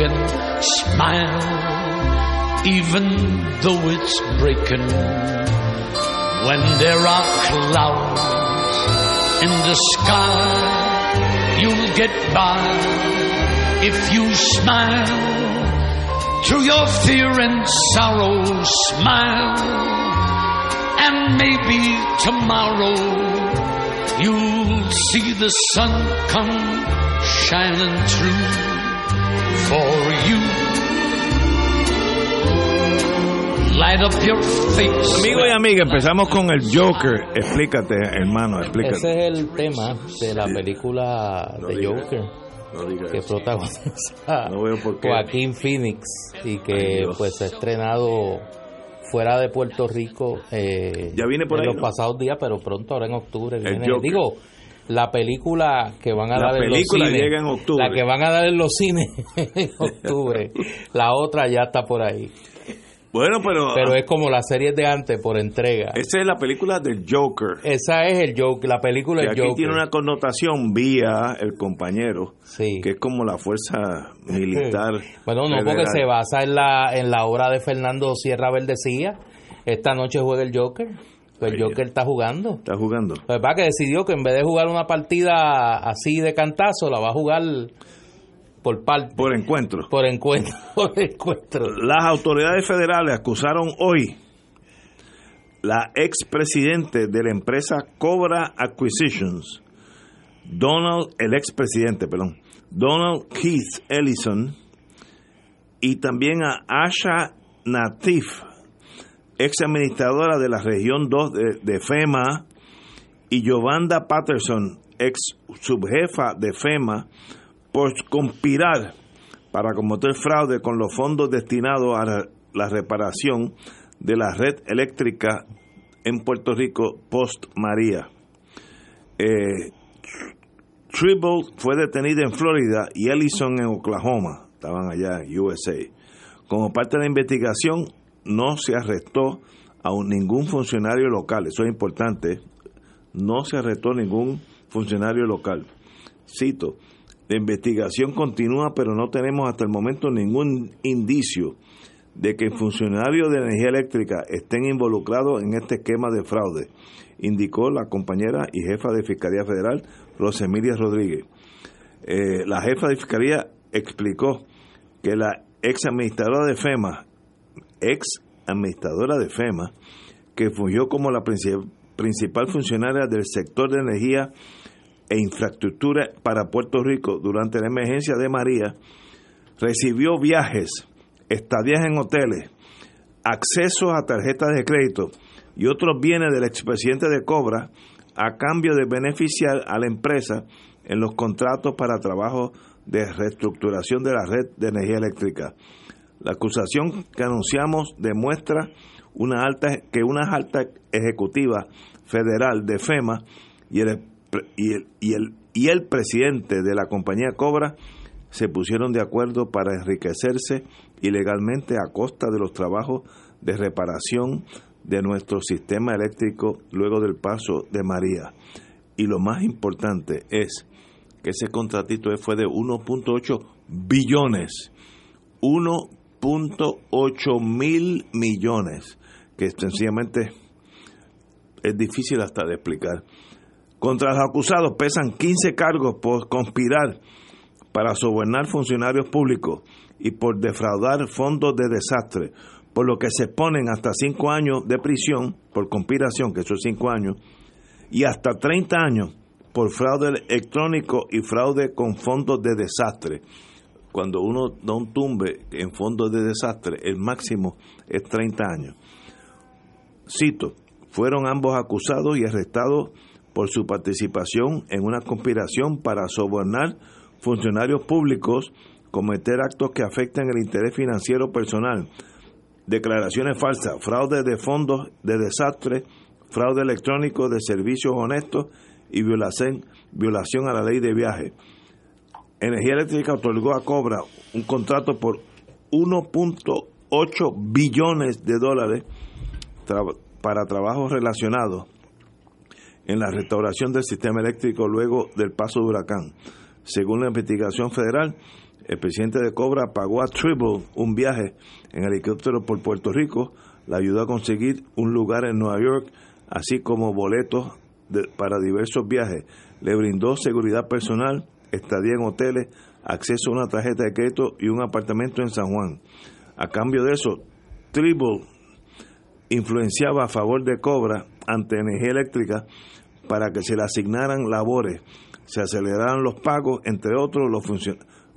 Aching. Smile, even though it's breaking. When there are clouds in the sky, you'll get by if you smile. Through your fear and sorrow, smile, and maybe tomorrow you'll see the sun come shining through for you. Light up your face. Amigo y amiga, empezamos con el Joker. Explícate, hermano, explícate. Ese es el tema de la película No de diga Joker No digas que eso. protagoniza No veo por qué. Joaquín Phoenix y que pues se ha estrenado fuera de Puerto Rico eh, Ya viene por en ahí, los ¿no? pasados días, pero pronto ahora en octubre viene. Digo, la película que van a La dar en los película cines, llega en octubre. la que van a dar en los cines en octubre, la otra ya está por ahí, Bueno, pero, pero es como las series de antes por entrega. esa es la película del Joker. Esa es el Joker, la película del aquí Joker. tiene una connotación vía el compañero, Sí. que es como la fuerza militar. Bueno, no, porque se basa en la, en la obra de Fernando Sierra Verdecía. Esta noche juega el Joker. Pues Ahí. Joker está jugando. Está jugando. Lo que pasa que decidió que en vez de jugar una partida así de cantazo, la va a jugar por parte, Por encuentro. por encuentro, por encuentro. Las autoridades federales acusaron hoy la expresidente de la empresa Cobra Acquisitions, Donald, el expresidente, perdón, Donald Keith Ellison, y también a Asha Natif, ex administradora de la región 2 de, FEMA, y Giovanna Patterson, ex subjefa de FEMA, por conspirar para cometer fraude con los fondos destinados a la, la reparación de la red eléctrica en Puerto Rico post María. Eh, Tribble fue detenida en Florida y Ellison en Oklahoma, estaban allá en USA. Como parte de la investigación, no se arrestó a ningún funcionario local, eso es importante, no se arrestó ningún funcionario local. Cito, la investigación continúa, pero no tenemos hasta el momento ningún indicio de que funcionarios de energía eléctrica estén involucrados en este esquema de fraude, indicó la compañera y jefa de Fiscalía Federal, Rosemilia Rodríguez. Eh, la jefa de Fiscalía explicó que la ex administradora de FEMA, ex administradora de FEMA, que fungió como la princi- principal funcionaria del sector de energía e infraestructura para Puerto Rico durante la emergencia de María, recibió viajes, estadías en hoteles, acceso a tarjetas de crédito y otros bienes del expresidente de Cobra a cambio de beneficiar a la empresa en los contratos para trabajo de reestructuración de la red de energía eléctrica. La acusación que anunciamos demuestra una alta, que una alta ejecutiva federal de FEMA y el, y, el, y, el, y el presidente de la compañía Cobra se pusieron de acuerdo para enriquecerse ilegalmente a costa de los trabajos de reparación de nuestro sistema eléctrico luego del paso de María. Y lo más importante es que ese contratito fue de 1.8 billones, 1.8 mil millones, que sencillamente es difícil hasta de explicar. Contra los acusados pesan 15 cargos por conspirar para sobornar funcionarios públicos y por defraudar fondos de desastre, por lo que se ponen hasta cinco años de prisión por conspiración, que son cinco años, y hasta 30 años por fraude electrónico y fraude con fondos de desastre. Cuando uno da un tumbe en fondos de desastre, el máximo es 30 años. Cito, fueron ambos acusados y arrestados por su participación en una conspiración para sobornar funcionarios públicos, cometer actos que afectan el interés financiero personal, declaraciones falsas, fraude de fondos de desastre, fraude electrónico de servicios honestos y violación, violación a la ley de viaje. Energía Eléctrica otorgó a Cobra un contrato por 1.8 billones de dólares para trabajos relacionados en la restauración del sistema eléctrico luego del paso de huracán. Según la investigación federal, el presidente de Cobra pagó a Tribble un viaje en helicóptero por Puerto Rico, le ayudó a conseguir un lugar en Nueva York, así como boletos para diversos viajes, le brindó seguridad personal, estadía en hoteles, acceso a una tarjeta de crédito y un apartamento en San Juan. A cambio de eso, Tribble influenciaba a favor de Cobra ante energía eléctrica para que se le asignaran labores, se aceleraran los pagos, entre otros,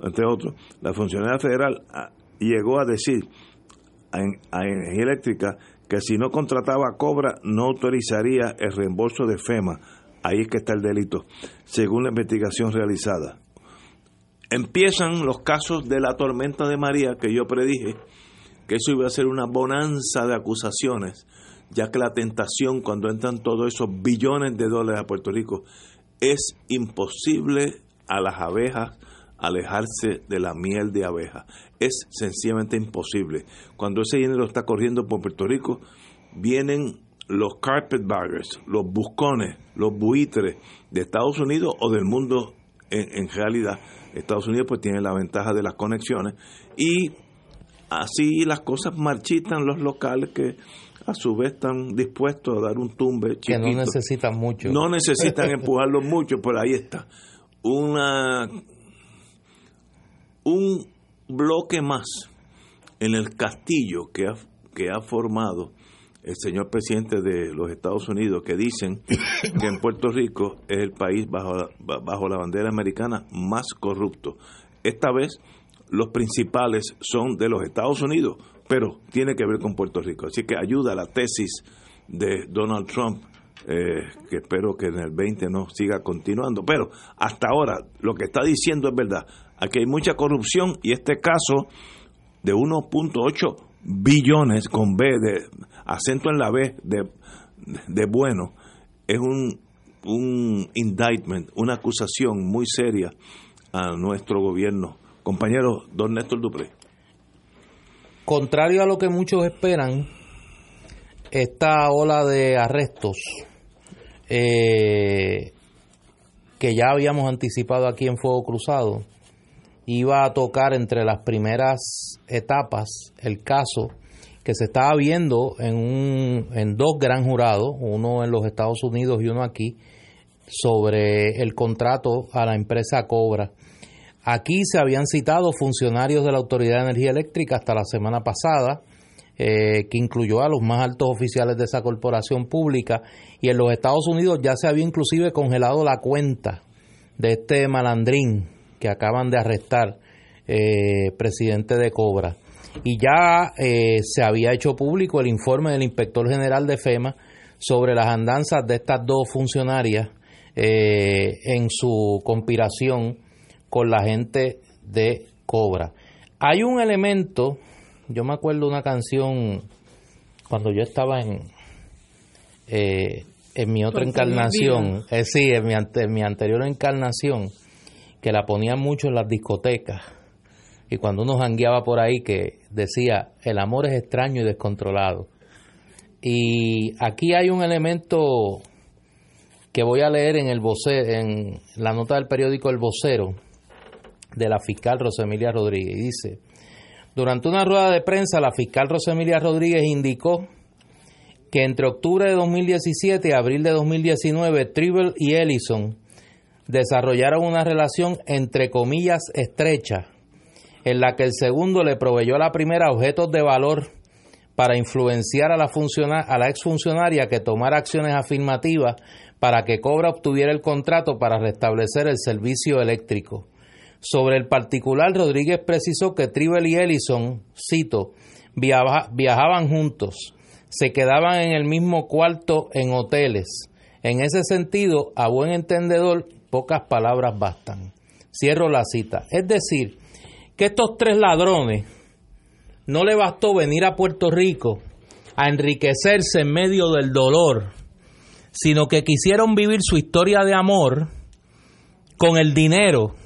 entre otros. La funcionaria federal ah, llegó a decir a, Energía Eléctrica que si no contrataba Cobra no autorizaría el reembolso de FEMA. Ahí es que está el delito, según la investigación realizada. Empiezan los casos de la tormenta de María que yo predije, que eso iba a ser una bonanza de acusaciones ya que la tentación cuando entran todos esos billones de dólares a Puerto Rico es imposible a las abejas alejarse de la miel de abeja. Es sencillamente imposible. Cuando ese dinero está corriendo por Puerto Rico, vienen los carpetbaggers, los buscones, los buitres de Estados Unidos o del mundo en, en realidad. Estados Unidos pues tiene la ventaja de las conexiones y así las cosas marchitan los locales que a su vez están dispuestos a dar un tumbe chiquito. Que no necesitan mucho. No necesitan empujarlo mucho, pero ahí está. Una un bloque más en el castillo que ha, que ha formado el señor presidente de los Estados Unidos, que dicen que en Puerto Rico es el país bajo, bajo la bandera americana más corrupto. Esta vez los principales son de los Estados Unidos, pero tiene que ver con Puerto Rico. Así que ayuda a la tesis de Donald Trump, eh, que espero que en el 20 no siga continuando. Pero hasta ahora lo que está diciendo es verdad. Aquí hay mucha corrupción y este caso de 1.8 billones con B, de acento en la B, de, de bueno, es un, un indictment, una acusación muy seria a nuestro gobierno. Compañero, don Néstor Dupré. Contrario a lo que muchos esperan, esta ola de arrestos eh, que ya habíamos anticipado aquí en Fuego Cruzado iba a tocar entre las primeras etapas el caso que se estaba viendo en, un, en dos gran jurados, uno en los Estados Unidos y uno aquí, sobre el contrato a la empresa Cobra. Aquí se habían citado funcionarios de la Autoridad de Energía Eléctrica hasta la semana pasada, eh, que incluyó a los más altos oficiales de esa corporación pública, y en los Estados Unidos ya se había inclusive congelado la cuenta de este malandrín que acaban de arrestar, eh, presidente de Cobra. Y ya eh, se había hecho público el informe del inspector general de FEMA sobre las andanzas de estas dos funcionarias en su conspiración con la gente de Cobra. Hay un elemento, yo me acuerdo una canción cuando yo estaba en, eh, en mi otra encarnación, eh, sí, en mi, en mi anterior encarnación, que la ponían mucho en las discotecas. Y cuando uno jangueaba por ahí, que decía, el amor es extraño y descontrolado. Y aquí hay un elemento que voy a leer en el en la nota del periódico El Vocero, de la fiscal Rosemilia Rodríguez. dice, durante una rueda de prensa, la fiscal Rosemilia Rodríguez indicó que entre octubre de 2017 y abril de 2019, Tribble y Ellison desarrollaron una relación entre comillas estrecha, en la que el segundo le proveyó a la primera objetos de valor para influenciar a la, a la exfuncionaria que tomara acciones afirmativas para que Cobra obtuviera el contrato para restablecer el servicio eléctrico. Sobre el particular, Rodríguez precisó que Tribal y Ellison, cito, viajaban juntos, se quedaban en el mismo cuarto en hoteles. En ese sentido, a buen entendedor, pocas palabras bastan. Cierro la cita. Es decir, que estos tres ladrones no le bastó venir a Puerto Rico a enriquecerse en medio del dolor, sino que quisieron vivir su historia de amor con el dinero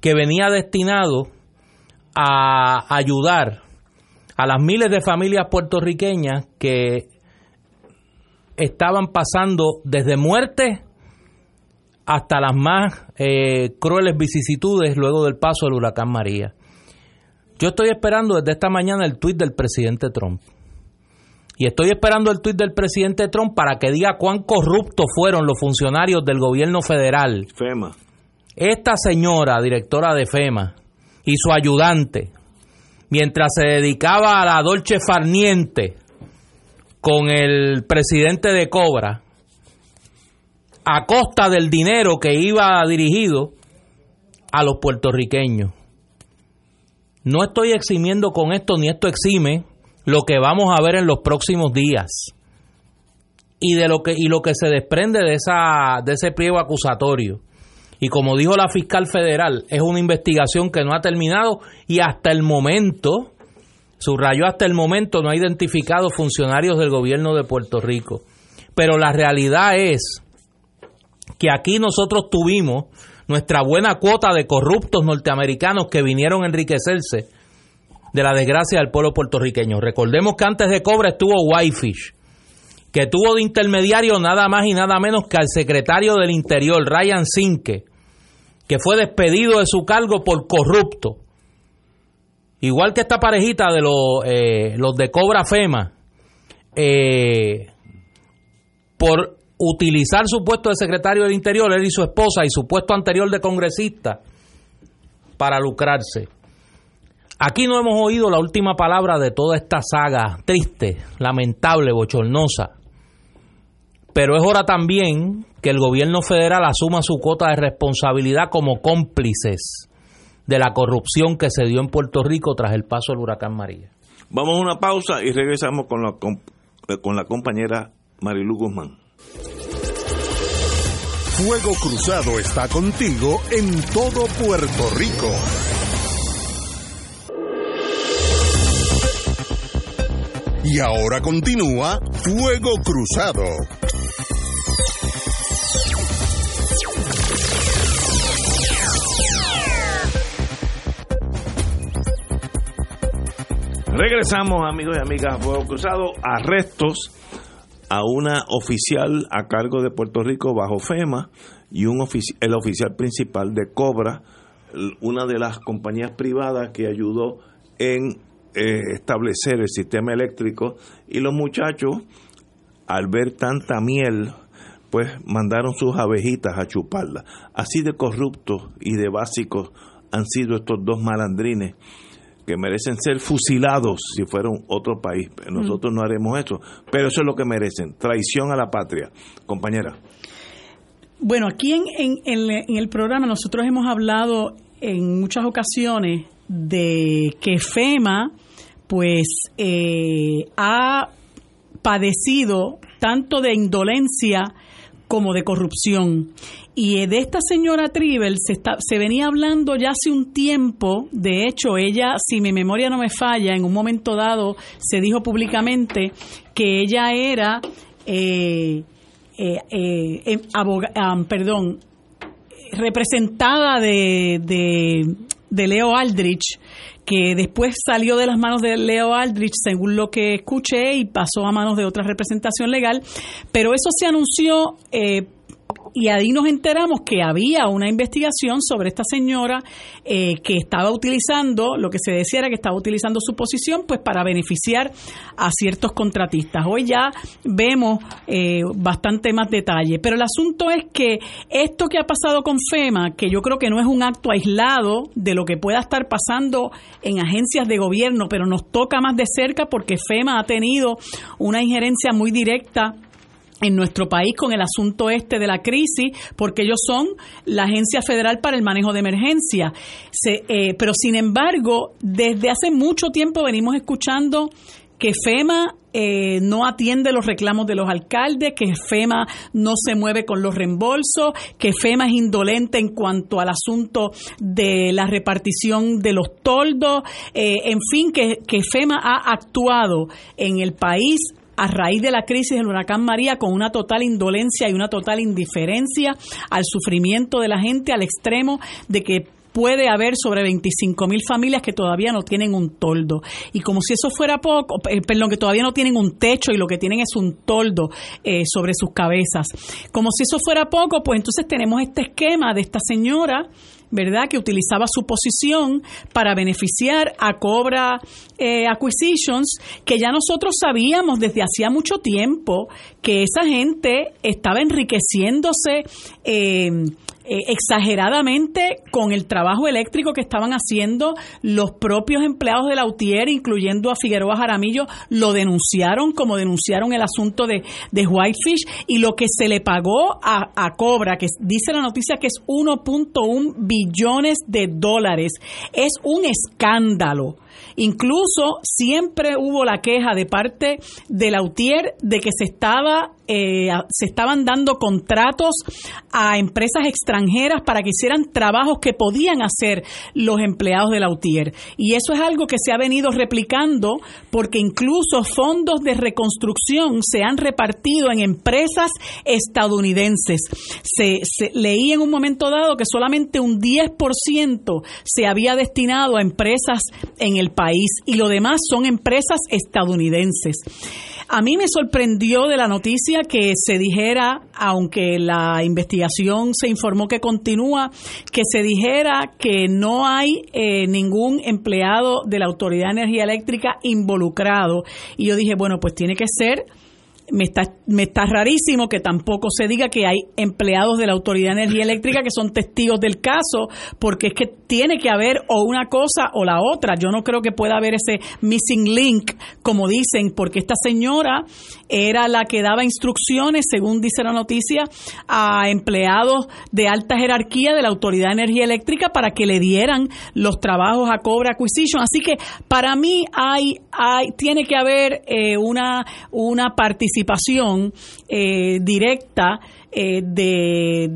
que venía destinado a ayudar a las miles de familias puertorriqueñas que estaban pasando desde muerte hasta las más eh, crueles vicisitudes luego del paso del huracán María. Yo estoy esperando desde esta mañana el tuit del presidente Trump. Y estoy esperando el tuit del presidente Trump para que diga cuán corruptos fueron los funcionarios del gobierno federal. FEMA. Esta señora, directora de FEMA, y su ayudante, mientras se dedicaba a la dolce farniente con el presidente de Cobra, a costa del dinero que iba dirigido a los puertorriqueños. No estoy eximiendo con esto, ni esto exime lo que vamos a ver en los próximos días. Y de lo que, y lo que se desprende de, esa, de ese pliego acusatorio. Y como dijo la fiscal federal, es una investigación que no ha terminado y hasta el momento, subrayó hasta el momento, no ha identificado funcionarios del gobierno de Puerto Rico. Pero la realidad es que aquí nosotros tuvimos nuestra buena cuota de corruptos norteamericanos que vinieron a enriquecerse de la desgracia del pueblo puertorriqueño. Recordemos que antes de Cobra estuvo Whitefish, que tuvo de intermediario nada más y nada menos que al secretario del Interior, Ryan Sinke, que fue despedido de su cargo por corrupto. Igual que esta parejita de los, eh, los de Cobra FEMA, eh, por utilizar su puesto de secretario del Interior, él y su esposa, y su puesto anterior de congresista, para lucrarse. Aquí no hemos oído la última palabra de toda esta saga triste, lamentable, bochornosa. Pero es hora también que el gobierno federal asuma su cuota de responsabilidad como cómplices de la corrupción que se dio en Puerto Rico tras el paso del huracán María. Vamos a una pausa y regresamos con la, con la compañera Marilu Guzmán. Fuego Cruzado está contigo en todo Puerto Rico. Y ahora continúa Fuego Cruzado. Regresamos amigos y amigas a Fuego Cruzado. Arrestos a una oficial a cargo de Puerto Rico bajo FEMA y un el oficial principal de Cobra, una de las compañías privadas que ayudó en eh, establecer el sistema eléctrico y los muchachos al ver tanta miel pues mandaron sus abejitas a chuparla. Así de corruptos y de básicos han sido estos dos malandrines que merecen ser fusilados si fueran otro país. Nosotros no haremos eso, pero eso es lo que merecen, traición a la patria. Compañera. Bueno, aquí en, en, el programa nosotros hemos hablado en muchas ocasiones de que FEMA pues eh, ha padecido tanto de indolencia como de corrupción. Y de esta señora Tribel se, está, se venía hablando ya hace un tiempo, de hecho ella, si mi memoria no me falla, en un momento dado se dijo públicamente que ella era, eh, eh, eh em, perdón, representada de, de, de Leo Aldrich, que después salió de las manos de Leo Aldrich, según lo que escuché, y pasó a manos de otra representación legal, pero eso se anunció eh, y ahí nos enteramos que había una investigación sobre esta señora eh, que estaba utilizando, lo que se decía era que estaba utilizando su posición pues para beneficiar a ciertos contratistas. Hoy ya vemos eh, bastante más detalle, pero el asunto es que esto que ha pasado con FEMA, que yo creo que no es un acto aislado de lo que pueda estar pasando en agencias de gobierno, pero nos toca más de cerca porque FEMA ha tenido una injerencia muy directa en nuestro país con el asunto este de la crisis, porque ellos son la Agencia Federal para el Manejo de Emergencia. Eh, pero sin embargo, desde hace mucho tiempo venimos escuchando que FEMA eh, no atiende los reclamos de los alcaldes, que FEMA no se mueve con los reembolsos, que FEMA es indolente en cuanto al asunto de la repartición de los toldos, eh, en fin, que, que FEMA ha actuado en el país a raíz de la crisis del huracán María con una total indolencia y una total indiferencia al sufrimiento de la gente al extremo de que puede haber sobre 25 mil familias que todavía no tienen un toldo. Y como si eso fuera poco, eh, perdón, que todavía no tienen un techo y lo que tienen es un toldo eh, sobre sus cabezas. Como si eso fuera poco, pues entonces tenemos este esquema de esta señora ¿verdad? Que utilizaba su posición para beneficiar a Cobra eh, Acquisitions, que ya nosotros sabíamos desde hacía mucho tiempo que esa gente estaba enriqueciéndose. Eh, eh, exageradamente con el trabajo eléctrico que estaban haciendo los propios empleados de la UTIER, incluyendo a Figueroa Jaramillo, lo denunciaron como denunciaron el asunto de, de Whitefish y lo que se le pagó a, a Cobra, que dice la noticia que es 1.1 billones de dólares, es un escándalo. Incluso siempre hubo la queja de parte de la UTIER de que se estaba eh, se estaban dando contratos a empresas extranjeras para que hicieran trabajos que podían hacer los empleados de la UTIER. Y eso es algo que se ha venido replicando porque incluso fondos de reconstrucción se han repartido en empresas estadounidenses. Se, leí en un momento dado que solamente un 10% se había destinado a empresas en el país y lo demás son empresas estadounidenses. A mí me sorprendió de la noticia que se dijera, aunque la investigación se informó que continúa, que se dijera que no hay eh, ningún empleado de la Autoridad de Energía Eléctrica involucrado. Y yo dije, bueno, pues tiene que ser me está, me está rarísimo que tampoco se diga que hay empleados de la Autoridad de Energía Eléctrica que son testigos del caso, porque es que tiene que haber o una cosa o la otra. Yo no creo que pueda haber ese missing link, como dicen, porque esta señora era la que daba instrucciones, según dice la noticia, a empleados de alta jerarquía de la Autoridad de Energía Eléctrica para que le dieran los trabajos a Cobra Acquisition. Así que para mí hay, hay tiene que haber eh, una, una participación eh, directa eh, de,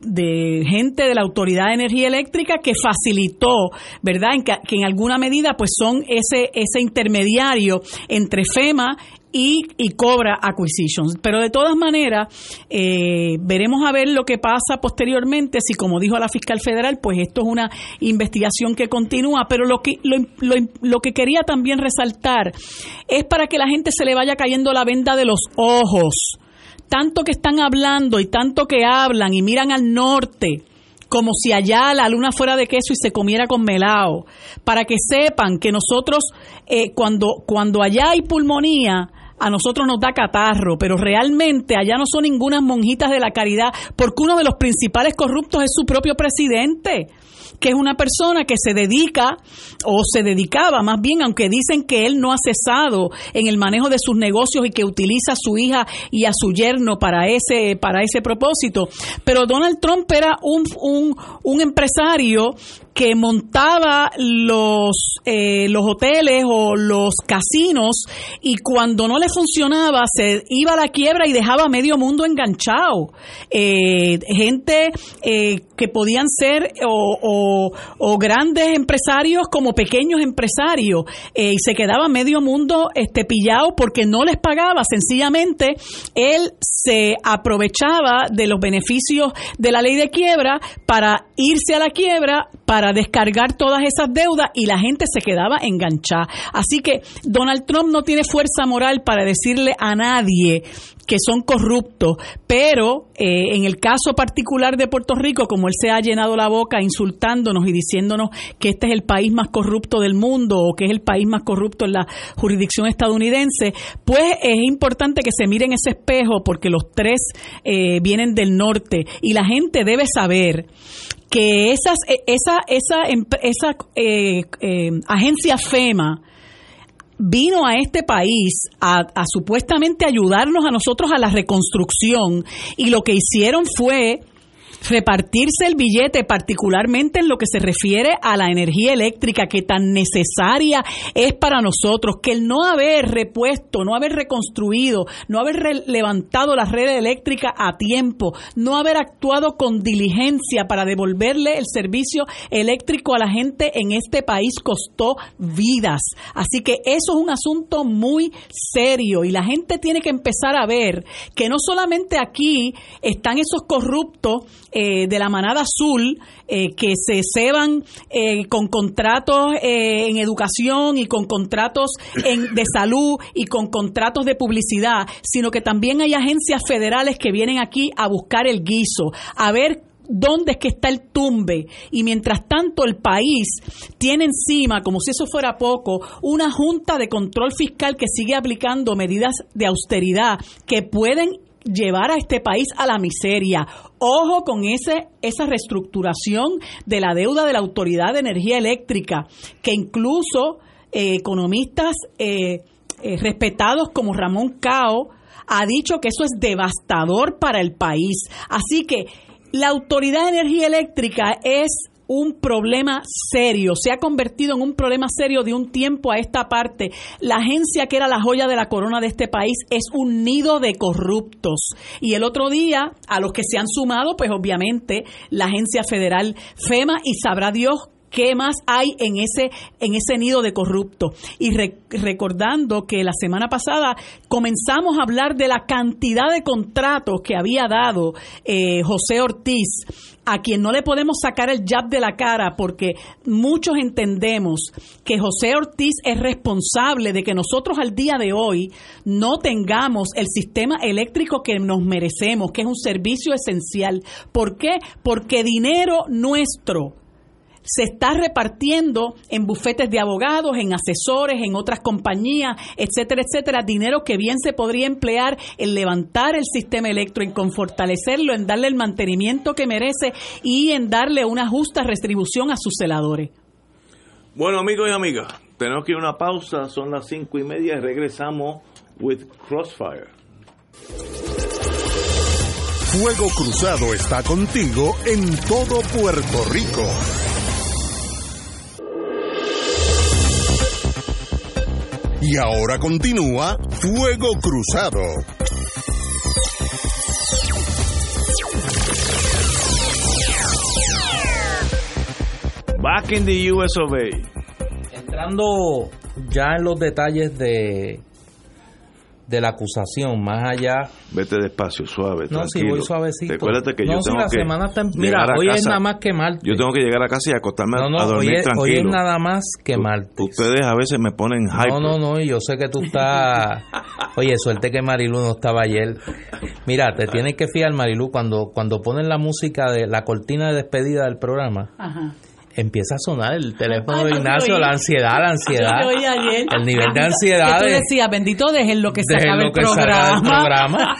de, gente de la Autoridad de Energía Eléctrica que facilitó, ¿verdad? En que, en alguna medida pues son ese, ese intermediario entre FEMA y, y, Cobra Acquisitions. Pero de todas maneras, eh, veremos a ver lo que pasa posteriormente, si como dijo la fiscal federal, pues esto es una investigación que continúa. Pero lo que, lo, lo, lo que quería también resaltar es para que la gente se le vaya cayendo la venda de los ojos tanto que están hablando y tanto que hablan y miran al norte, como si allá la luna fuera de queso y se comiera con melao, para que sepan que nosotros, eh, cuando, cuando allá hay pulmonía, a nosotros nos da catarro, pero realmente allá no son ninguna monjitas de la caridad, porque uno de los principales corruptos es su propio presidente que es una persona que se dedica o se dedicaba más bien, aunque dicen que él no ha cesado en el manejo de sus negocios y que utiliza a su hija y a su yerno para ese, para ese propósito. Pero Donald Trump era un, un, un empresario que montaba los, eh, los hoteles o los casinos y cuando no le funcionaba se iba a la quiebra y dejaba medio mundo enganchado. Eh, gente eh, que podían ser o, o, grandes empresarios como pequeños empresarios y se quedaba medio mundo este, pillado porque no les pagaba. Sencillamente él se aprovechaba de los beneficios de la ley de quiebra para irse a la quiebra, para descargar todas esas deudas y la gente se quedaba enganchada. Así que Donald Trump no tiene fuerza moral para decirle a nadie que son corruptos, pero eh, en el caso particular de Puerto Rico, como él se ha llenado la boca insultándonos y diciéndonos que este es el país más corrupto del mundo o que es el país más corrupto en la jurisdicción estadounidense, pues es importante que se miren ese espejo porque los tres eh, vienen del norte y la gente debe saber que esas, e, esa, esa, esa eh, agencia FEMA, vino a este país a, supuestamente ayudarnos a nosotros a la reconstrucción y lo que hicieron fue repartirse el billete, particularmente en lo que se refiere a la energía eléctrica que tan necesaria es para nosotros, que el no haber repuesto, no haber reconstruido, no haber levantado la red eléctrica a tiempo, no haber actuado con diligencia para devolverle el servicio eléctrico a la gente en este país costó vidas. Así que eso es un asunto muy serio y la gente tiene que empezar a ver que no solamente aquí están esos corruptos, eh, de la manada azul eh, que se ceban eh, con contratos en educación y con contratos en, de salud y con contratos de publicidad, sino que también hay agencias federales que vienen aquí a buscar el guiso, a ver dónde es que está el tumbe. Y mientras tanto el país tiene encima, como si eso fuera poco, una junta de control fiscal que sigue aplicando medidas de austeridad que pueden llevar a este país a la miseria. Ojo con ese, esa reestructuración de la deuda de la Autoridad de Energía Eléctrica, que incluso eh, economistas eh, eh, respetados como Ramón Cao ha dicho que eso es devastador para el país. Así que la Autoridad de Energía Eléctrica es un problema serio, se ha convertido en un problema serio de un tiempo a esta parte. La agencia que era la joya de la corona de este país es un nido de corruptos. Y el otro día, a los que se han sumado, pues obviamente la agencia federal FEMA y sabrá Dios qué más hay en ese en ese nido de corrupto y recordando que la semana pasada comenzamos a hablar de la cantidad de contratos que había dado eh, José Ortiz a quien no le podemos sacar el jab de la cara porque muchos entendemos que José Ortiz es responsable de que nosotros al día de hoy no tengamos el sistema eléctrico que nos merecemos, que es un servicio esencial. ¿Por qué? Porque dinero nuestro se está repartiendo en bufetes de abogados, en asesores, en otras compañías, etcétera, etcétera, dinero que bien se podría emplear en levantar el sistema eléctrico, en fortalecerlo, en darle el mantenimiento que merece y en darle una justa retribución a sus celadores. Bueno, amigos y amigas, tenemos que ir a una pausa, son las cinco y media y regresamos with Crossfire. Fuego Cruzado está contigo en todo Puerto Rico. Y ahora continúa Fuego Cruzado. Back in the US of Entrando ya en los detalles de de la acusación, más allá. Vete despacio, suave. No, si voy suavecito. Recuérdate que yo tengo la que. Semana está, mira, hoy es nada más que martes. Yo tengo que llegar a casa y acostarme a dormir hoy es, tranquilo. Hoy es nada más que martes. Ustedes a veces me ponen hype. No, no, no, yo sé que tú estás. Oye, suerte que Marilu no estaba ayer. Mira, te tienes que fijar, Marilu, cuando, cuando ponen la música de la cortina de despedida del programa. Ajá empieza a sonar el teléfono de Ignacio, la ansiedad, la ansiedad. El nivel de ansiedad. Que tú decías, bendito, dejen lo que se acabe el programa.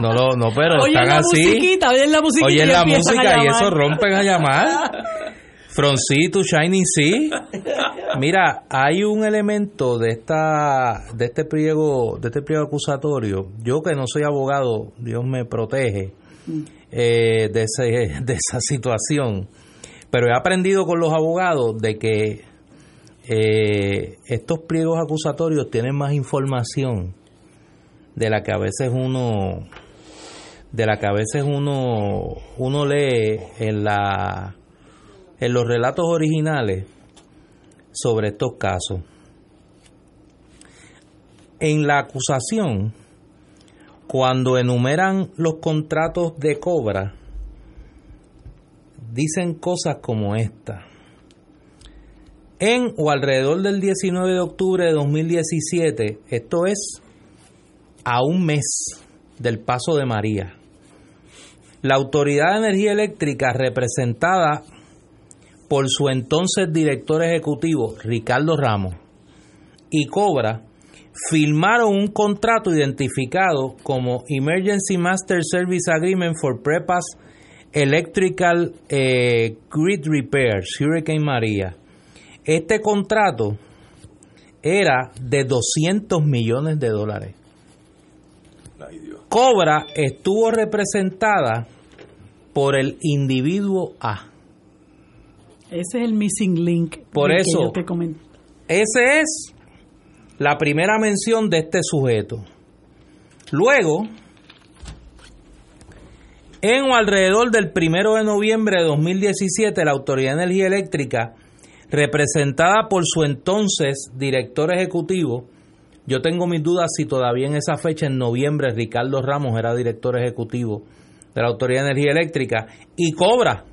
No, lo, no, pero están la así. Musiquita, oyen la musiquita oyen la música y eso rompen a llamar. From Sea to Shining Sea. Mira, hay un elemento de esta de este pliego de este pliego acusatorio. Yo que no soy abogado, Dios me protege eh, de, ese, de esa situación pero he aprendido con los abogados de que eh, estos pliegos acusatorios tienen más información de la que a veces uno de la que a veces uno uno lee en la en los relatos originales sobre estos casos. En la acusación, cuando enumeran los contratos de cobra, dicen cosas como esta. En o alrededor del 19 de octubre de 2017, esto es a un mes del Paso de María. La Autoridad de Energía Eléctrica, representada por su entonces director ejecutivo, Ricardo Ramos, y Cobra, firmaron un contrato identificado como Emergency Master Service Agreement for Prepass Electrical eh, Grid Repairs, Hurricane María. Este contrato era de 200 millones de dólares. Cobra estuvo representada por el individuo A. Ese es el missing link. Por que eso, yo te comenté. Ese es la primera mención de este sujeto. Luego, en o alrededor del primero de noviembre de 2017, la Autoridad de Energía Eléctrica, representada por su entonces director ejecutivo, yo tengo mis dudas si todavía en esa fecha, en noviembre, Ricardo Ramos era director ejecutivo de la Autoridad de Energía Eléctrica, y Cobra,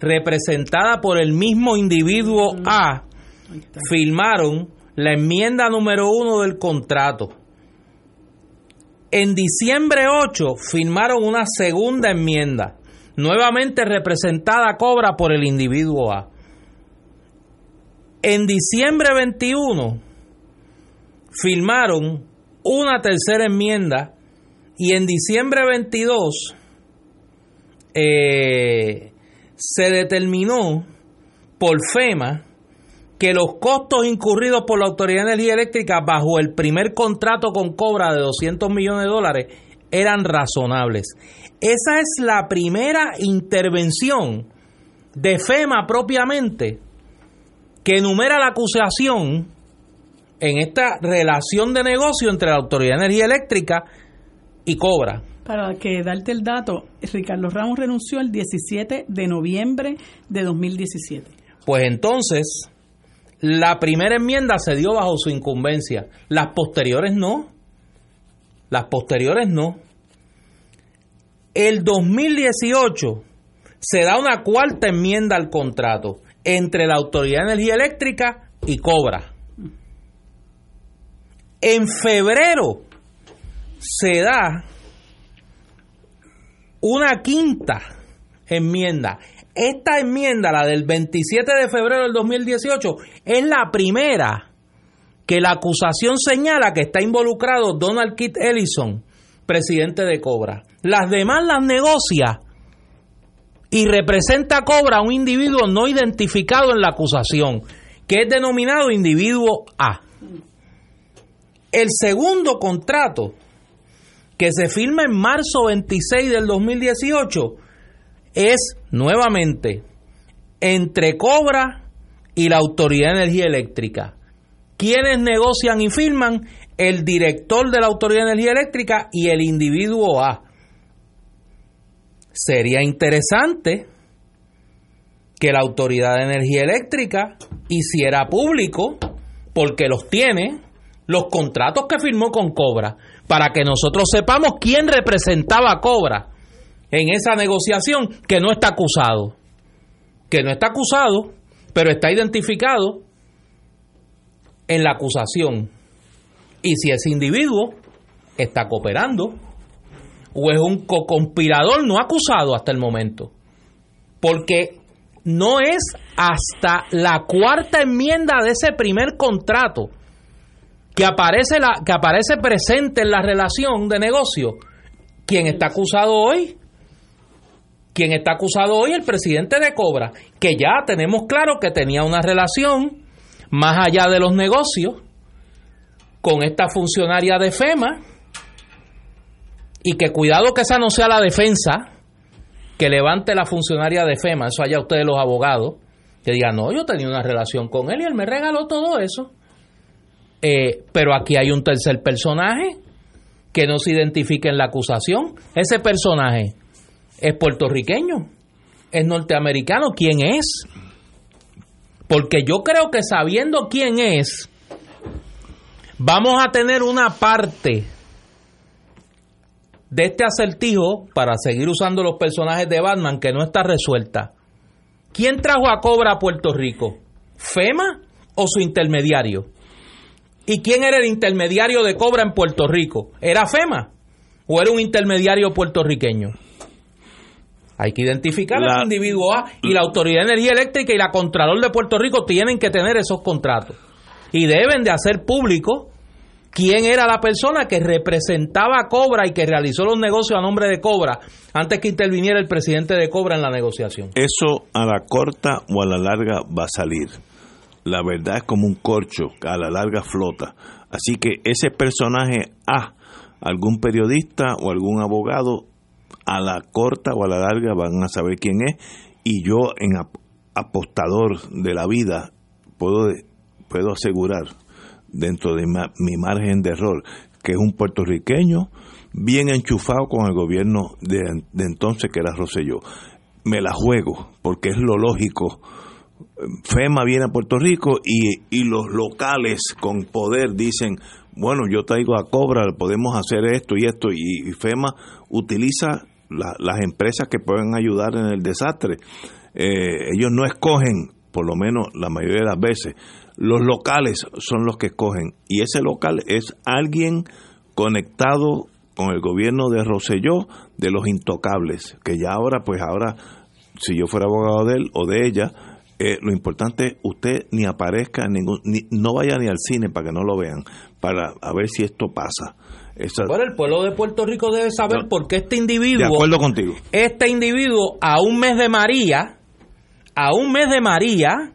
representada por el mismo individuo A, firmaron la enmienda número uno del contrato. En diciembre 8 firmaron una segunda enmienda, nuevamente representada Cobra por el individuo A. En diciembre 21 firmaron una tercera enmienda y en diciembre 22 eh, se determinó por FEMA que los costos incurridos por la Autoridad de Energía Eléctrica bajo el primer contrato con Cobra de 200 millones de dólares eran razonables. Esa es la primera intervención de FEMA propiamente que enumera la acusación en esta relación de negocio entre la Autoridad de Energía Eléctrica y Cobra. Para que darte el dato, Ricardo Ramos renunció el 17 de noviembre de 2017. Pues entonces, la primera enmienda se dio bajo su incumbencia, las posteriores no. Las posteriores no. El 2018 se da una cuarta enmienda al contrato entre la Autoridad de Energía Eléctrica y Cobra. En febrero se da una quinta enmienda. Esta enmienda, la del 27 de febrero del 2018, es la primera que la acusación señala que está involucrado Donald Kit Ellison, presidente de Cobra. Las demás las negocia y representa a Cobra a un individuo no identificado en la acusación, que es denominado individuo A. El segundo contrato, que se firma en marzo 26 del 2018, es nuevamente entre Cobra y la Autoridad de Energía Eléctrica. Quienes negocian y firman? El director de la Autoridad de Energía Eléctrica y el individuo A. Sería interesante que la Autoridad de Energía Eléctrica hiciera público, porque los tiene, los contratos que firmó con Cobra, para que nosotros sepamos quién representaba a Cobra en esa negociación que no está acusado. Que no está acusado, pero está identificado en la acusación. Y si ese individuo está cooperando o es un co-conspirador no acusado hasta el momento. Porque no es hasta la cuarta enmienda de ese primer contrato que aparece, la, que aparece presente en la relación de negocio. quien está acusado hoy? Quien está acusado hoy? El presidente de Cobra, que ya tenemos claro que tenía una relación más allá de los negocios con esta funcionaria de FEMA y que cuidado que esa no sea la defensa que levante la funcionaria de FEMA, eso allá ustedes los abogados, que digan, no, yo tenía una relación con él y él me regaló todo eso. Eh, pero aquí hay un tercer personaje que no se identifica en la acusación. Ese personaje es puertorriqueño, es norteamericano. ¿Quién es? Porque yo creo que sabiendo quién es, vamos a tener una parte de este acertijo, para seguir usando los personajes de Batman, que no está resuelta. ¿Quién trajo a Cobra a Puerto Rico? ¿FEMA o su intermediario? ¿Y quién era el intermediario de Cobra en Puerto Rico? ¿Era FEMA o era un intermediario puertorriqueño? Hay que identificar La- al individuo A y la Autoridad de Energía Eléctrica y la Contralor de Puerto Rico tienen que tener esos contratos. Y deben de hacer público quién era la persona que representaba a Cobra y que realizó los negocios a nombre de Cobra antes que interviniera el presidente de Cobra en la negociación. Eso a la corta o a la larga va a salir. La verdad es como un corcho a la larga flota. Así que ese personaje A, algún periodista o algún abogado, a la corta o a la larga van a saber quién es. Y yo, en ap- apostador de la vida, puedo, puedo asegurar, dentro de mi margen de error, que es un puertorriqueño bien enchufado con el gobierno de, de entonces, que era Rosselló. Me la juego, porque es lo lógico. FEMA viene a Puerto Rico y, y los locales con poder dicen, bueno, yo traigo a Cobra, podemos hacer esto y esto, y, FEMA utiliza la- las empresas que pueden ayudar en el desastre. Eh, ellos no escogen, por lo menos la mayoría de las veces, los locales son los que escogen, y ese local es alguien conectado con el gobierno de Roselló, de los intocables, que ya ahora, pues ahora, si yo fuera abogado de él o de ella, eh, lo importante es usted ni aparezca en ningún, ni, no vaya ni al cine para que no lo vean, para a ver si esto pasa. Esa- Bueno, el pueblo de Puerto Rico debe saber No. por qué este de individuo acuerdo contigo. este individuo a un mes de María, a un mes de María,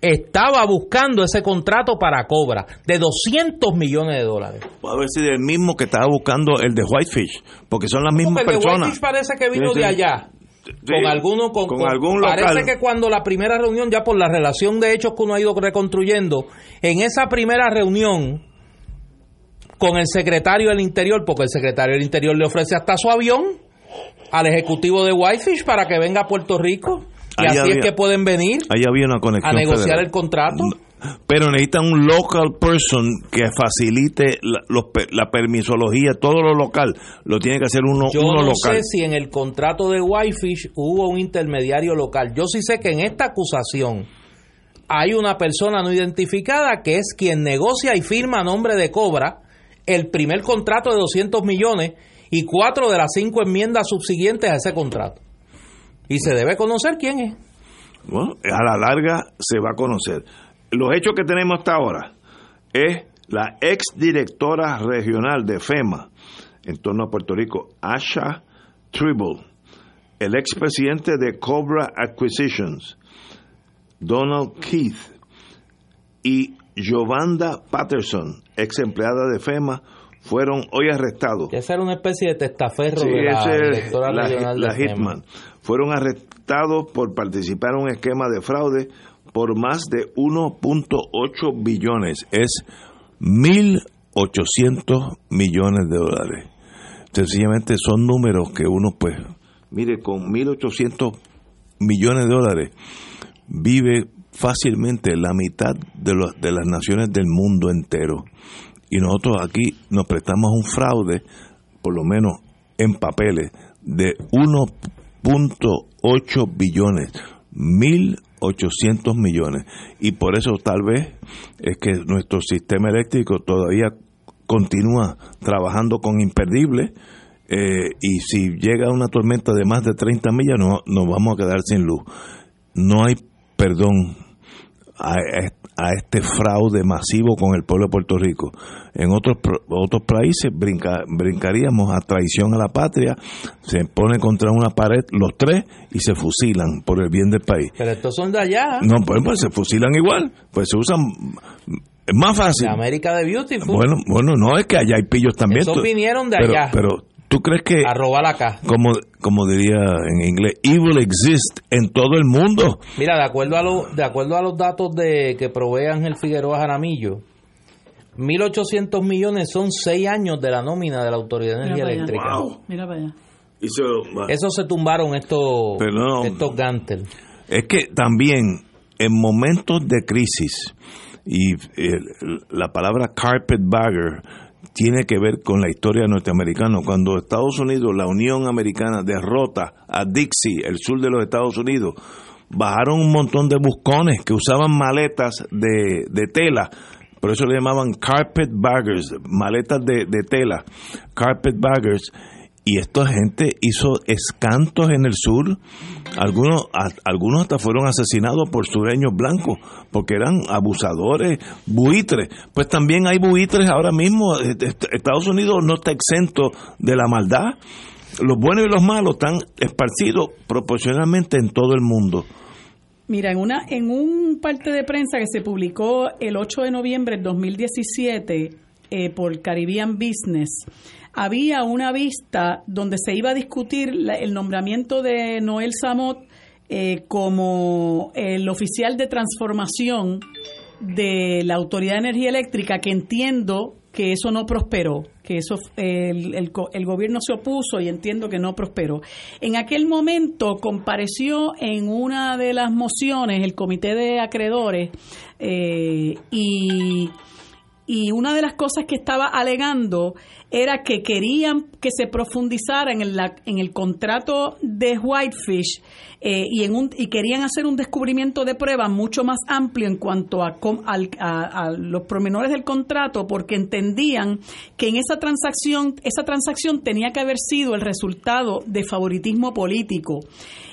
estaba buscando ese contrato para Cobra de 200 millones de dólares. A ver si es el mismo que estaba buscando el de Whitefish, porque son las mismas Porque el de personas. Whitefish parece que vino de allá. Sí, con alguno con, con con- algún parece local. que cuando la primera reunión ya por la relación de hechos que uno ha ido reconstruyendo en esa primera reunión con el secretario del interior porque el secretario del interior le ofrece hasta su avión al ejecutivo de Whitefish para que venga a Puerto Rico y Ahí así había- es que pueden venir Ahí había una conexión. a negociar federal. el contrato Pero necesita un local person que facilite la, los la permisología, todo lo local. Lo tiene que hacer uno, Yo uno no local. sé si en el contrato de Whitefish hubo un intermediario local. Yo sí sé que en esta acusación hay una persona no identificada que es quien negocia y firma a nombre de Cobra el primer contrato de 200 millones y cuatro de las cinco enmiendas subsiguientes a ese contrato. Y se debe conocer quién es. Bueno, a la larga se va a conocer. Los hechos que tenemos hasta ahora es la ex directora regional de FEMA en torno a Puerto Rico, Asha Tribble, el ex presidente de Cobra Acquisitions, Donald Keith, y Giovanna Patterson, ex empleada de FEMA, fueron hoy arrestados. Esa era una especie de testaferro Sí, de la directora la, regional la de FEMA. Hitman. Fueron arrestados por participar en un esquema de fraude por más de 1.8 billones. Es 1.800 millones de dólares. Sencillamente son números que uno, pues, mire, con 1.800 millones de dólares vive fácilmente la mitad de, los- de las naciones del mundo entero. Y nosotros aquí nos prestamos un fraude, por lo menos en papeles, de 1.8 billones, 1.800 millones. Y por eso tal vez es que nuestro sistema eléctrico todavía continúa trabajando con imperdibles. eh, y si llega una tormenta de más de 30 millas, no, nos vamos a quedar sin luz. No hay perdón a, a este fraude masivo con el pueblo de Puerto Rico. En otros otros países brinca- brincaríamos a traición a la patria, se ponen contra una pared los tres y se fusilan por el bien del país. Pero estos son de allá, No, pues, pues se fusilan igual, pues se usan es más fácil. de América de Beautiful. Bueno, bueno, no es que allá hay pillos también. Esos vinieron de pero, allá. Pero tú crees que a robar acá. como como diría en inglés, evil exist en todo el mundo. Mira, de acuerdo a, lo- de acuerdo a los datos de que provee Ángel Figueroa Jaramillo, 1.800 millones son seis años de la nómina de la Autoridad de Mira Energía. Eléctrica. Wow. Mira para allá. Eso se tumbaron estos, Pero no. estos Gantel. Es que también en momentos de crisis, y eh, la palabra carpetbagger tiene que ver con la historia norteamericana. Cuando Estados Unidos, la Unión Americana, derrota a Dixie, el sur de los Estados Unidos, bajaron un montón de buscones que usaban maletas de, de tela. Por eso le llamaban carpet baggers, maletas de, de tela, carpet baggers, y esta gente hizo escantos en el sur. Algunos, algunos hasta fueron asesinados por sureños blancos, porque eran abusadores, buitres. Pues también hay buitres ahora mismo. Estados Unidos no está exento de la maldad. Los buenos y los malos están esparcidos proporcionalmente en todo el mundo. Mira, en, una, en un parte de prensa que se publicó el 8 de noviembre de 2017 eh, por Caribbean Business, había una vista donde se iba a discutir el nombramiento de Noel Samot eh, como el oficial de transformación de la Autoridad de Energía Eléctrica, que entiendo que eso no prosperó, que eso el, gobierno se opuso y entiendo que no prosperó. En aquel momento compareció en una de las mociones el comité de acreedores eh, y y una de las cosas que estaba alegando era que querían que se profundizara en el, en el contrato de Whitefish eh, y, en un, y querían hacer un descubrimiento de prueba mucho más amplio en cuanto a, a, los promenores del contrato porque entendían que en esa transacción, esa transacción tenía que haber sido el resultado de favoritismo político.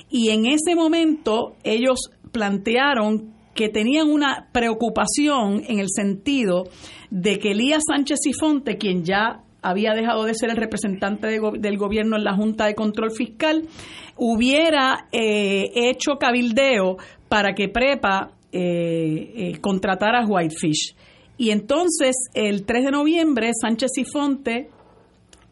Y en ese momento ellos plantearon que tenían una preocupación en el sentido de que Elías Sánchez Sifonte, quien ya había dejado de ser el representante del gobierno en la Junta de Control Fiscal, hubiera eh, hecho cabildeo para que Prepa eh, eh, contratara a Whitefish. Y entonces, el 3 de noviembre, Sánchez Sifonte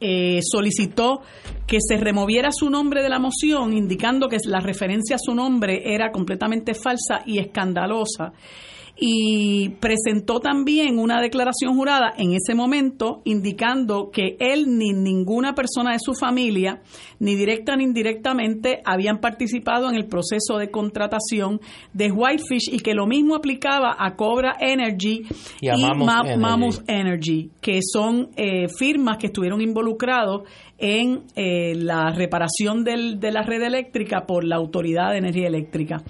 eh, solicitó que se removiera su nombre de la moción, indicando que la referencia a su nombre era completamente falsa y escandalosa y presentó también una declaración jurada en ese momento indicando que él ni ninguna persona de su familia, ni directa ni indirectamente, habían participado en el proceso de contratación de Whitefish y que lo mismo aplicaba a Cobra Energy y, a Mammoth, Energy. que son eh, firmas que estuvieron involucrados en eh, la reparación del, de la red eléctrica por la Autoridad de Energía Eléctrica.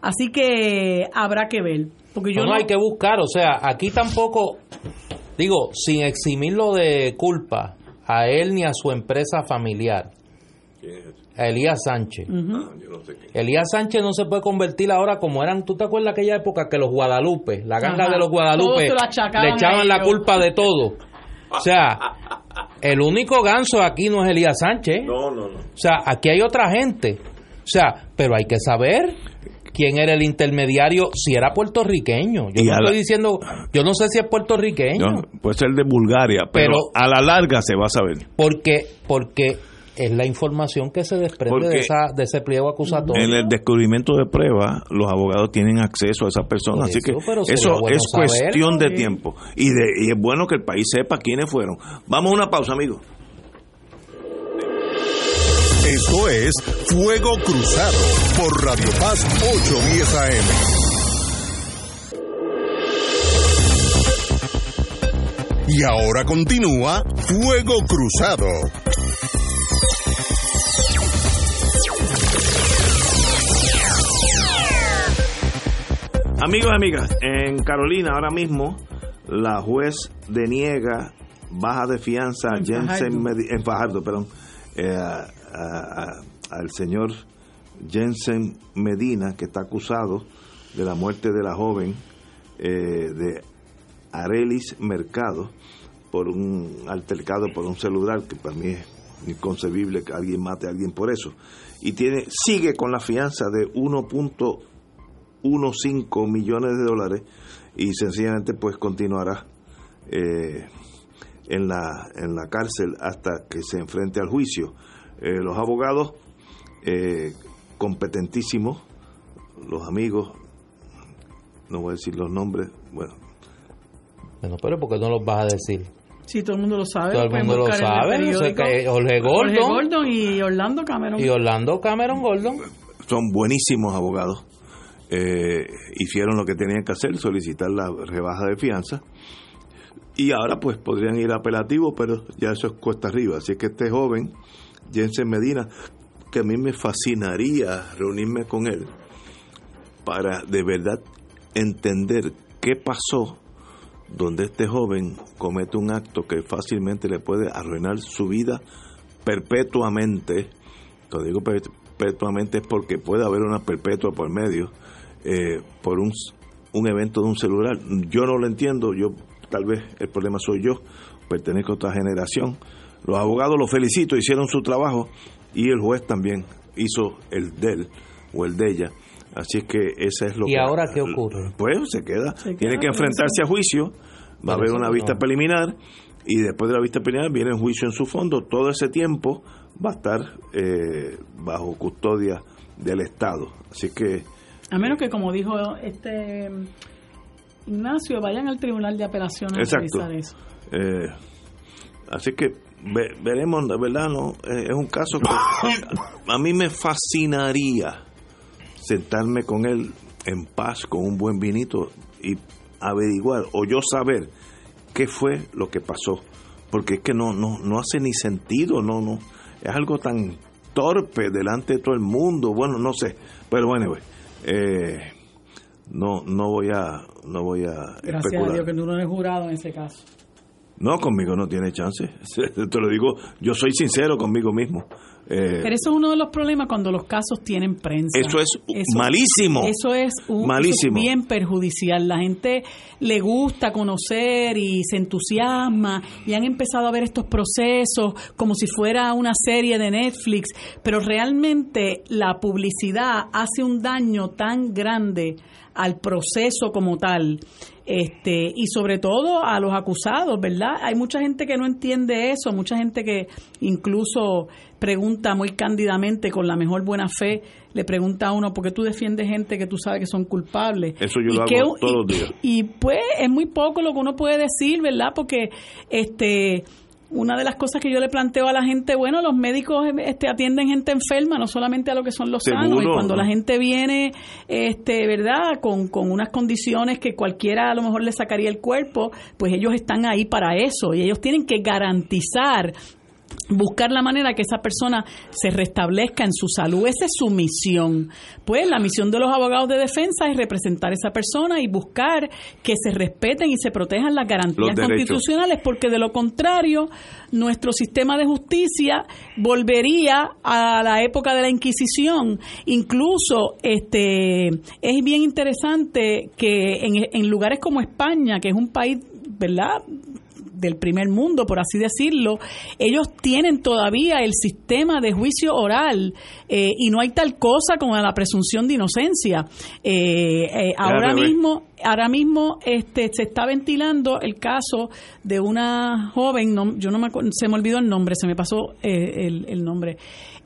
Así que habrá que ver. Porque yo no, hay que buscar, o sea, aquí tampoco, digo, sin eximirlo de culpa a él ni a su empresa familiar. A Elías Sánchez. Ah, Elías Sánchez no se puede convertir ahora como eran, ¿tú te acuerdas aquella época que los Guadalupe, la ganga de los Guadalupe, le echaban la culpa de todo? O sea, el único ganso aquí no es Elías Sánchez. No, no, no. O sea, aquí hay otra gente. O sea, pero hay que saber quién era el intermediario, si era puertorriqueño. Yo no estoy diciendo, yo no sé si es puertorriqueño. puede ser de Bulgaria, pero, a la larga se va a saber. Porque, porque es la información que se desprende de, esa, de ese pliego acusatorio. En el descubrimiento de pruebas, los abogados tienen acceso a esa persona, así que eso es cuestión de tiempo. Y, de, y es bueno que el país sepa quiénes fueron. Vamos a una pausa, amigos. Esto es Fuego Cruzado por Radio Paz 810 AM. Y ahora continúa Fuego Cruzado. Amigos y amigas, en Carolina ahora mismo la juez deniega baja de fianza en Jensen en Fajardo, perdón, eh, al señor Jensen Medina, que está acusado de la muerte de la joven eh, de Arelis Mercado por un altercado por un celular, que para mí es inconcebible que alguien mate a alguien por eso. Y tiene sigue con la fianza de 1.15 millones de dólares y sencillamente pues continuará eh, en, la, en la cárcel hasta que se enfrente al juicio. Eh, los abogados eh, competentísimos, los amigos, no voy a decir los nombres, bueno. Bueno, pero ¿por qué no los vas a decir? Sí, todo el mundo lo sabe. Todo el mundo lo sabe. Jorge, Gordon, y Orlando Cameron. Y Orlando Cameron Gordon. Son buenísimos abogados. Eh, hicieron lo que tenían que hacer, solicitar la rebaja de fianza. Y ahora pues podrían ir apelativos, pero ya eso es cuesta arriba. Así que este joven Jensen Medina, que a mí me fascinaría reunirme con él para de verdad entender qué pasó donde este joven comete un acto que fácilmente le puede arruinar su vida perpetuamente. Lo digo perpetuamente es porque puede haber una perpetua por medio eh, por un, un evento de un celular. Yo no lo entiendo, yo tal vez el problema soy yo, pertenezco a otra generación. Los abogados los felicito, hicieron su trabajo y el juez también hizo el de él o el de ella. Así es que ese es lo que... ¿Y ahora qué ocurre? Pues se queda. Tiene que enfrentarse a juicio, va a haber una vista preliminar y después de la vista preliminar viene el juicio en su fondo. Todo ese tiempo va a estar eh, bajo custodia del Estado. Así que... A menos que, como dijo este Ignacio, vayan al Tribunal de Apelaciones a revisar eso. Eh, así que veremos, de verdad, no eh, es un caso que a mí me fascinaría sentarme con él en paz, con un buen vinito y averiguar o yo saber qué fue lo que pasó. Porque es que no, no, no hace ni sentido, no, no. Es algo tan torpe delante de todo el mundo. Bueno, no sé. Pero bueno, eh, no, no voy a, no voy a. Gracias a Dios que tú no eres jurado en ese caso. No, conmigo no tiene chance. Te lo digo, yo soy sincero conmigo mismo. Eh, Pero eso es uno de los problemas cuando los casos tienen prensa. Eso es malísimo. Eso es, malísimo. bien perjudicial. La gente le gusta conocer y se entusiasma y han empezado a ver estos procesos como si fuera una serie de Netflix. Pero realmente la publicidad hace un daño tan grande al proceso como tal este y sobre todo a los acusados, ¿verdad? Hay mucha gente que no entiende eso, mucha gente que incluso pregunta muy cándidamente con la mejor buena fe, le pregunta a uno, ¿por qué tú defiendes gente que tú sabes que son culpables? Eso yo lo hago todos los días. Y, y pues es muy poco lo que uno puede decir, ¿verdad? Porque este una de las cosas que yo le planteo a la gente, bueno, los médicos este, atienden gente enferma, no solamente a lo que son los sanos, y cuando la gente viene, este, ¿verdad?, con, con unas condiciones que cualquiera a lo mejor le sacaría el cuerpo, pues ellos están ahí para eso y ellos tienen que garantizar buscar la manera que esa persona se restablezca en su salud. Esa es su misión. Pues la misión de los abogados de defensa es representar a esa persona y buscar que se respeten y se protejan las garantías constitucionales, porque de lo contrario, nuestro sistema de justicia volvería a la época de la Inquisición. Incluso este es bien interesante que en, en lugares como España, que es un país ¿verdad? Del primer mundo, por así decirlo, ellos tienen todavía el sistema de juicio oral eh, y no hay tal cosa como la presunción de inocencia. Eh, eh, ahora mismo, ahora mismo este, se está ventilando el caso de una joven, no, yo no me se me olvidó el nombre, se me pasó el, el, nombre,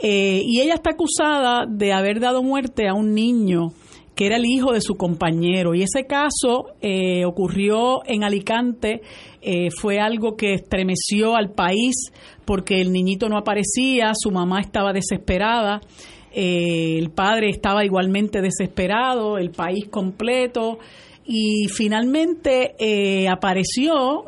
y ella está acusada de haber dado muerte a un niño que era el hijo de su compañero. Y ese caso eh, ocurrió en Alicante, eh, fue algo que estremeció al país porque el niñito no aparecía, su mamá estaba desesperada, eh, el padre estaba igualmente desesperado, el país completo. Y finalmente apareció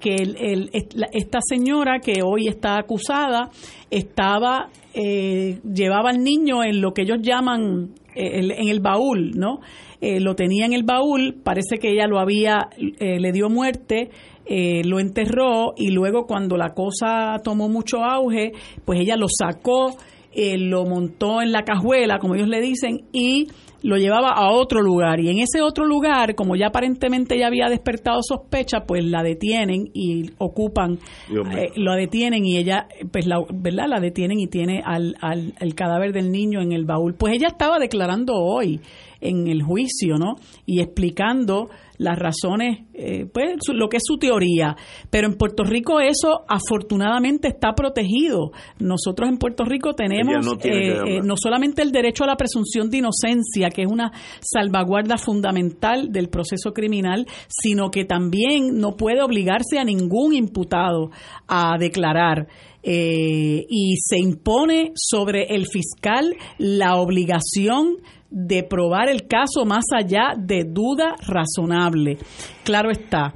que el, esta señora que hoy está acusada estaba llevaba al niño en lo que ellos llaman en el baúl, ¿no? Eh, lo tenía en el baúl, parece que ella lo había, eh, le dio muerte, eh, lo enterró y luego cuando la cosa tomó mucho auge, pues ella lo sacó, lo montó en la cajuela, como ellos le dicen, y lo llevaba a otro lugar y en ese otro lugar, como ya aparentemente ya había despertado sospecha, pues la detienen y ocupan, eh, lo detienen y ella, pues la, ¿verdad? La detienen y tiene al, al, el cadáver del niño en el baúl. Pues ella estaba declarando hoy en el juicio, ¿no? Y explicando las razones, eh, pues lo que es su teoría. Pero en Puerto Rico eso afortunadamente está protegido. Nosotros en Puerto Rico tenemos no, eh, eh, no solamente el derecho a la presunción de inocencia, que es una salvaguarda fundamental del proceso criminal, sino que también no puede obligarse a ningún imputado a declarar. y se impone sobre el fiscal la obligación de probar el caso más allá de duda razonable. Claro está,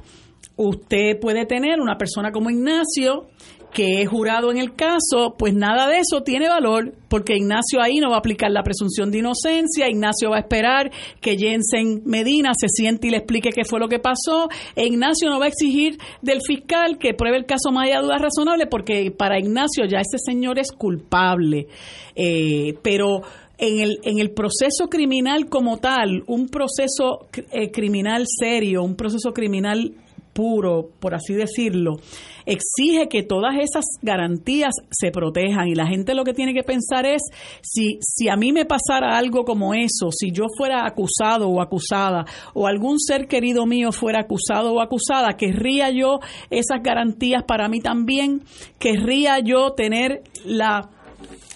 usted puede tener una persona como Ignacio que es jurado en el caso, pues nada de eso tiene valor, porque Ignacio ahí no va a aplicar la presunción de inocencia, Ignacio va a esperar que Jensen Medina se siente y le explique qué fue lo que pasó, e Ignacio no va a exigir del fiscal que pruebe el caso más allá de dudas razonables, porque para Ignacio ya ese señor es culpable. Eh, pero en el, en el proceso criminal como tal, un proceso eh, criminal serio, un proceso criminal puro, por así decirlo, exige que todas esas garantías se protejan. Y la gente lo que tiene que pensar es si, si a mí me pasara algo como eso, si yo fuera acusado o acusada o algún ser querido mío fuera acusado o acusada, querría yo esas garantías para mí también, querría yo tener la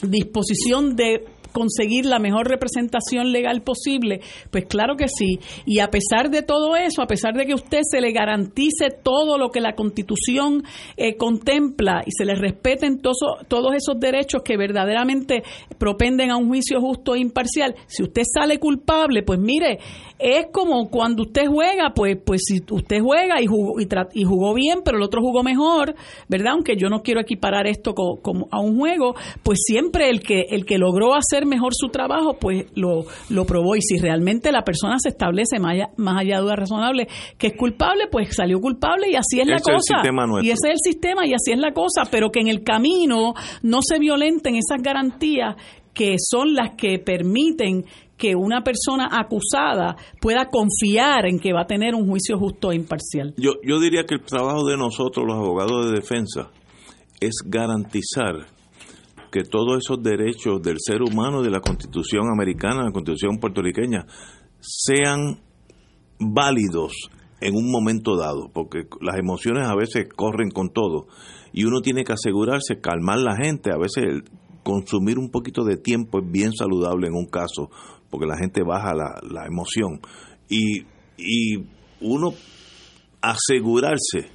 disposición de conseguir la mejor representación legal posible? Pues claro que sí. Y a pesar de todo eso, a pesar de que usted se le garantice todo lo que la Constitución eh, contempla y se le respeten todos, todos esos derechos que verdaderamente propenden a un juicio justo e imparcial, si usted sale culpable, pues mire, es como cuando usted juega, pues, pues si usted juega y jugó, y, y jugó bien, pero el otro jugó mejor, ¿verdad? Aunque yo no quiero equiparar esto como, a un juego, pues siempre el que, el que logró hacer mejor su trabajo, pues lo, lo probó. Y si realmente la persona se establece más allá, más allá de duda razonable que es culpable, pues salió culpable y así es la cosa. y ese es el sistema y así es la cosa, pero que en el camino no se violenten esas garantías que son las que permiten que una persona acusada pueda confiar en que va a tener un juicio justo e imparcial. Yo, yo diría que el trabajo de nosotros, los abogados de defensa, es garantizar que todos esos derechos del ser humano, de la Constitución americana, la Constitución puertorriqueña, sean válidos en un momento dado, porque las emociones a veces corren con todo y uno tiene que asegurarse, calmar la gente, a veces consumir un poquito de tiempo es bien saludable en un caso, porque la gente baja la, la emoción. Y, y uno asegurarse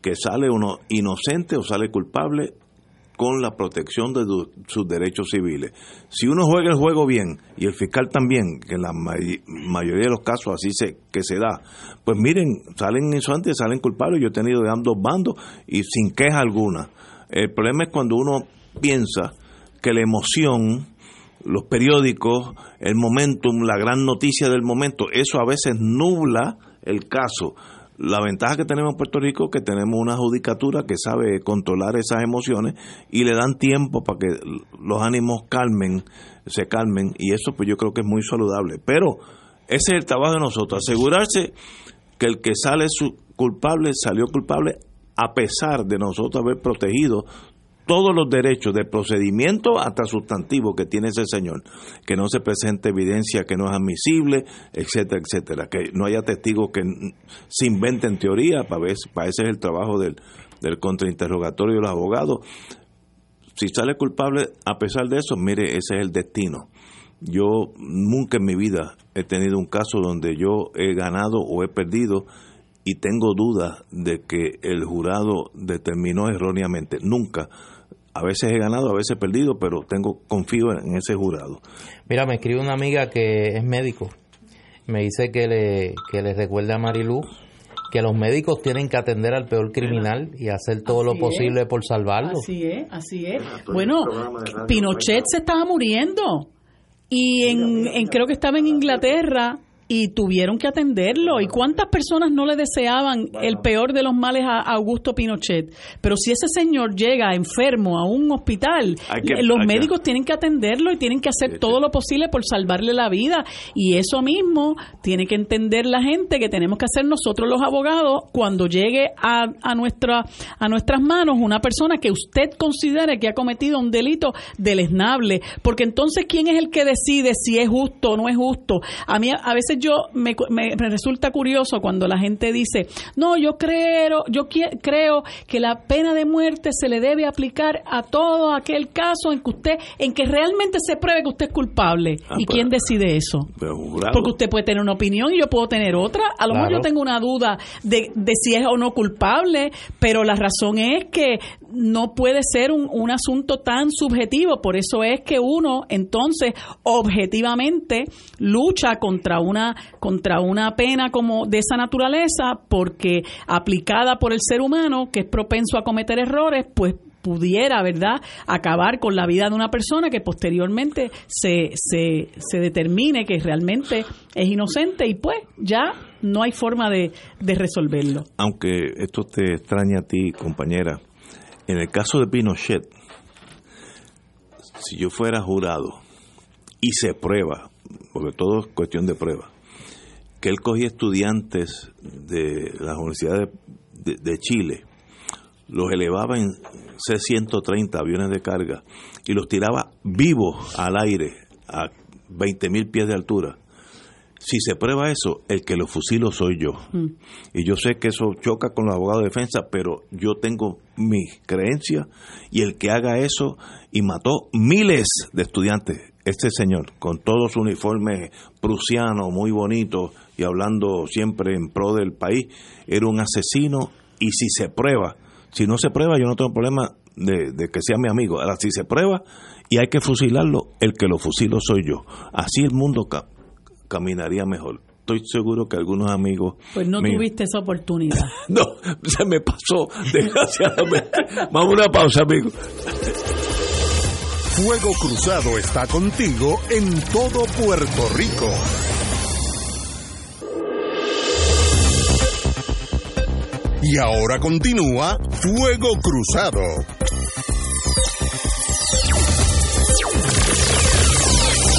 que sale uno inocente o sale culpable con la protección de sus derechos civiles. Si uno juega el juego bien y el fiscal también, que en la mayoría de los casos así se que se da, pues miren, salen inocentes, salen culpables. Yo he tenido de ambos bandos y sin queja alguna. El problema es cuando uno piensa que la emoción los periódicos, el momentum, la gran noticia del momento, eso a veces nubla el caso. La ventaja que tenemos en Puerto Rico es que tenemos una judicatura que sabe controlar esas emociones y le dan tiempo para que los ánimos calmen, se calmen, y eso pues yo creo que es muy saludable. Pero ese es el trabajo de nosotros, asegurarse que el que sale su culpable salió culpable a pesar de nosotros haber protegido todos los derechos de procedimiento hasta sustantivo que tiene ese señor, que no se presente evidencia que no es admisible, etcétera, etcétera, que no haya testigos que se inventen teoría, para, ver, para ese es el trabajo del, del contrainterrogatorio de los abogados. Si sale culpable, a pesar de eso, mire, ese es el destino. Yo nunca en mi vida he tenido un caso donde yo he ganado o he perdido y tengo dudas de que el jurado determinó erróneamente. Nunca a veces he ganado, a veces he perdido, pero tengo confío en ese jurado. Mira, me escribe una amiga que es médico. Me dice que le, que le recuerde a Marilú que los médicos tienen que atender al peor criminal y hacer todo lo posible por salvarlo. Así es, así es. Bueno, Pinochet se estaba muriendo y en, en creo que estaba en Inglaterra y tuvieron que atenderlo. ¿Y cuántas personas no le deseaban el peor de los males a Augusto Pinochet? Pero si ese señor llega enfermo a un hospital, los médicos tienen que atenderlo y tienen que hacer todo lo posible por salvarle la vida. Y eso mismo tiene que entender la gente que tenemos que hacer nosotros los abogados cuando llegue a, a, nuestra, a nuestras manos una persona que usted considere que ha cometido un delito deleznable. Porque entonces, ¿quién es el que decide si es justo o no es justo? A mí a veces yo me, me, resulta curioso cuando la gente dice, no, yo creo, yo creo que la pena de muerte se le debe aplicar a todo aquel caso en que usted, en que realmente se pruebe que usted es culpable. Ah, ¿Y quién decide eso? Porque usted puede tener una opinión y yo puedo tener otra. A lo mejor yo tengo una duda de, de si es o no culpable, pero la razón es que no puede ser un, un, asunto tan subjetivo. Por eso es que uno entonces objetivamente lucha contra una, contra una pena como de esa naturaleza porque aplicada por el ser humano que es propenso a cometer errores, pues pudiera, ¿verdad?, acabar con la vida de una persona que posteriormente se, se, se determine que realmente es inocente y pues ya no hay forma de, de resolverlo. Aunque esto te extraña a ti, compañera, en el caso de Pinochet, si yo fuera jurado y se prueba, porque todo es cuestión de prueba, que él cogía estudiantes de las universidades de, Chile, los elevaba en C-130 aviones de carga y los tiraba vivos al aire a 20 mil pies de altura. Si se prueba eso, el que lo fusilo soy yo. Mm. Y yo sé que eso choca con los abogados de defensa, pero yo tengo mi creencia y el que haga eso y mató miles de estudiantes, este señor, con todos su uniforme prusiano, muy bonito y hablando siempre en pro del país, era un asesino y si se prueba, si no se prueba, yo no tengo problema de, que sea mi amigo. Ahora, si se prueba y hay que fusilarlo, el que lo fusilo soy yo. Así el mundo caminaría mejor. Estoy seguro que algunos amigos. Pues no tuviste esa oportunidad. no, se me pasó, desgraciadamente. Vamos a una pausa, amigo. Fuego Cruzado está contigo en todo Puerto Rico. Y ahora continúa Fuego Cruzado.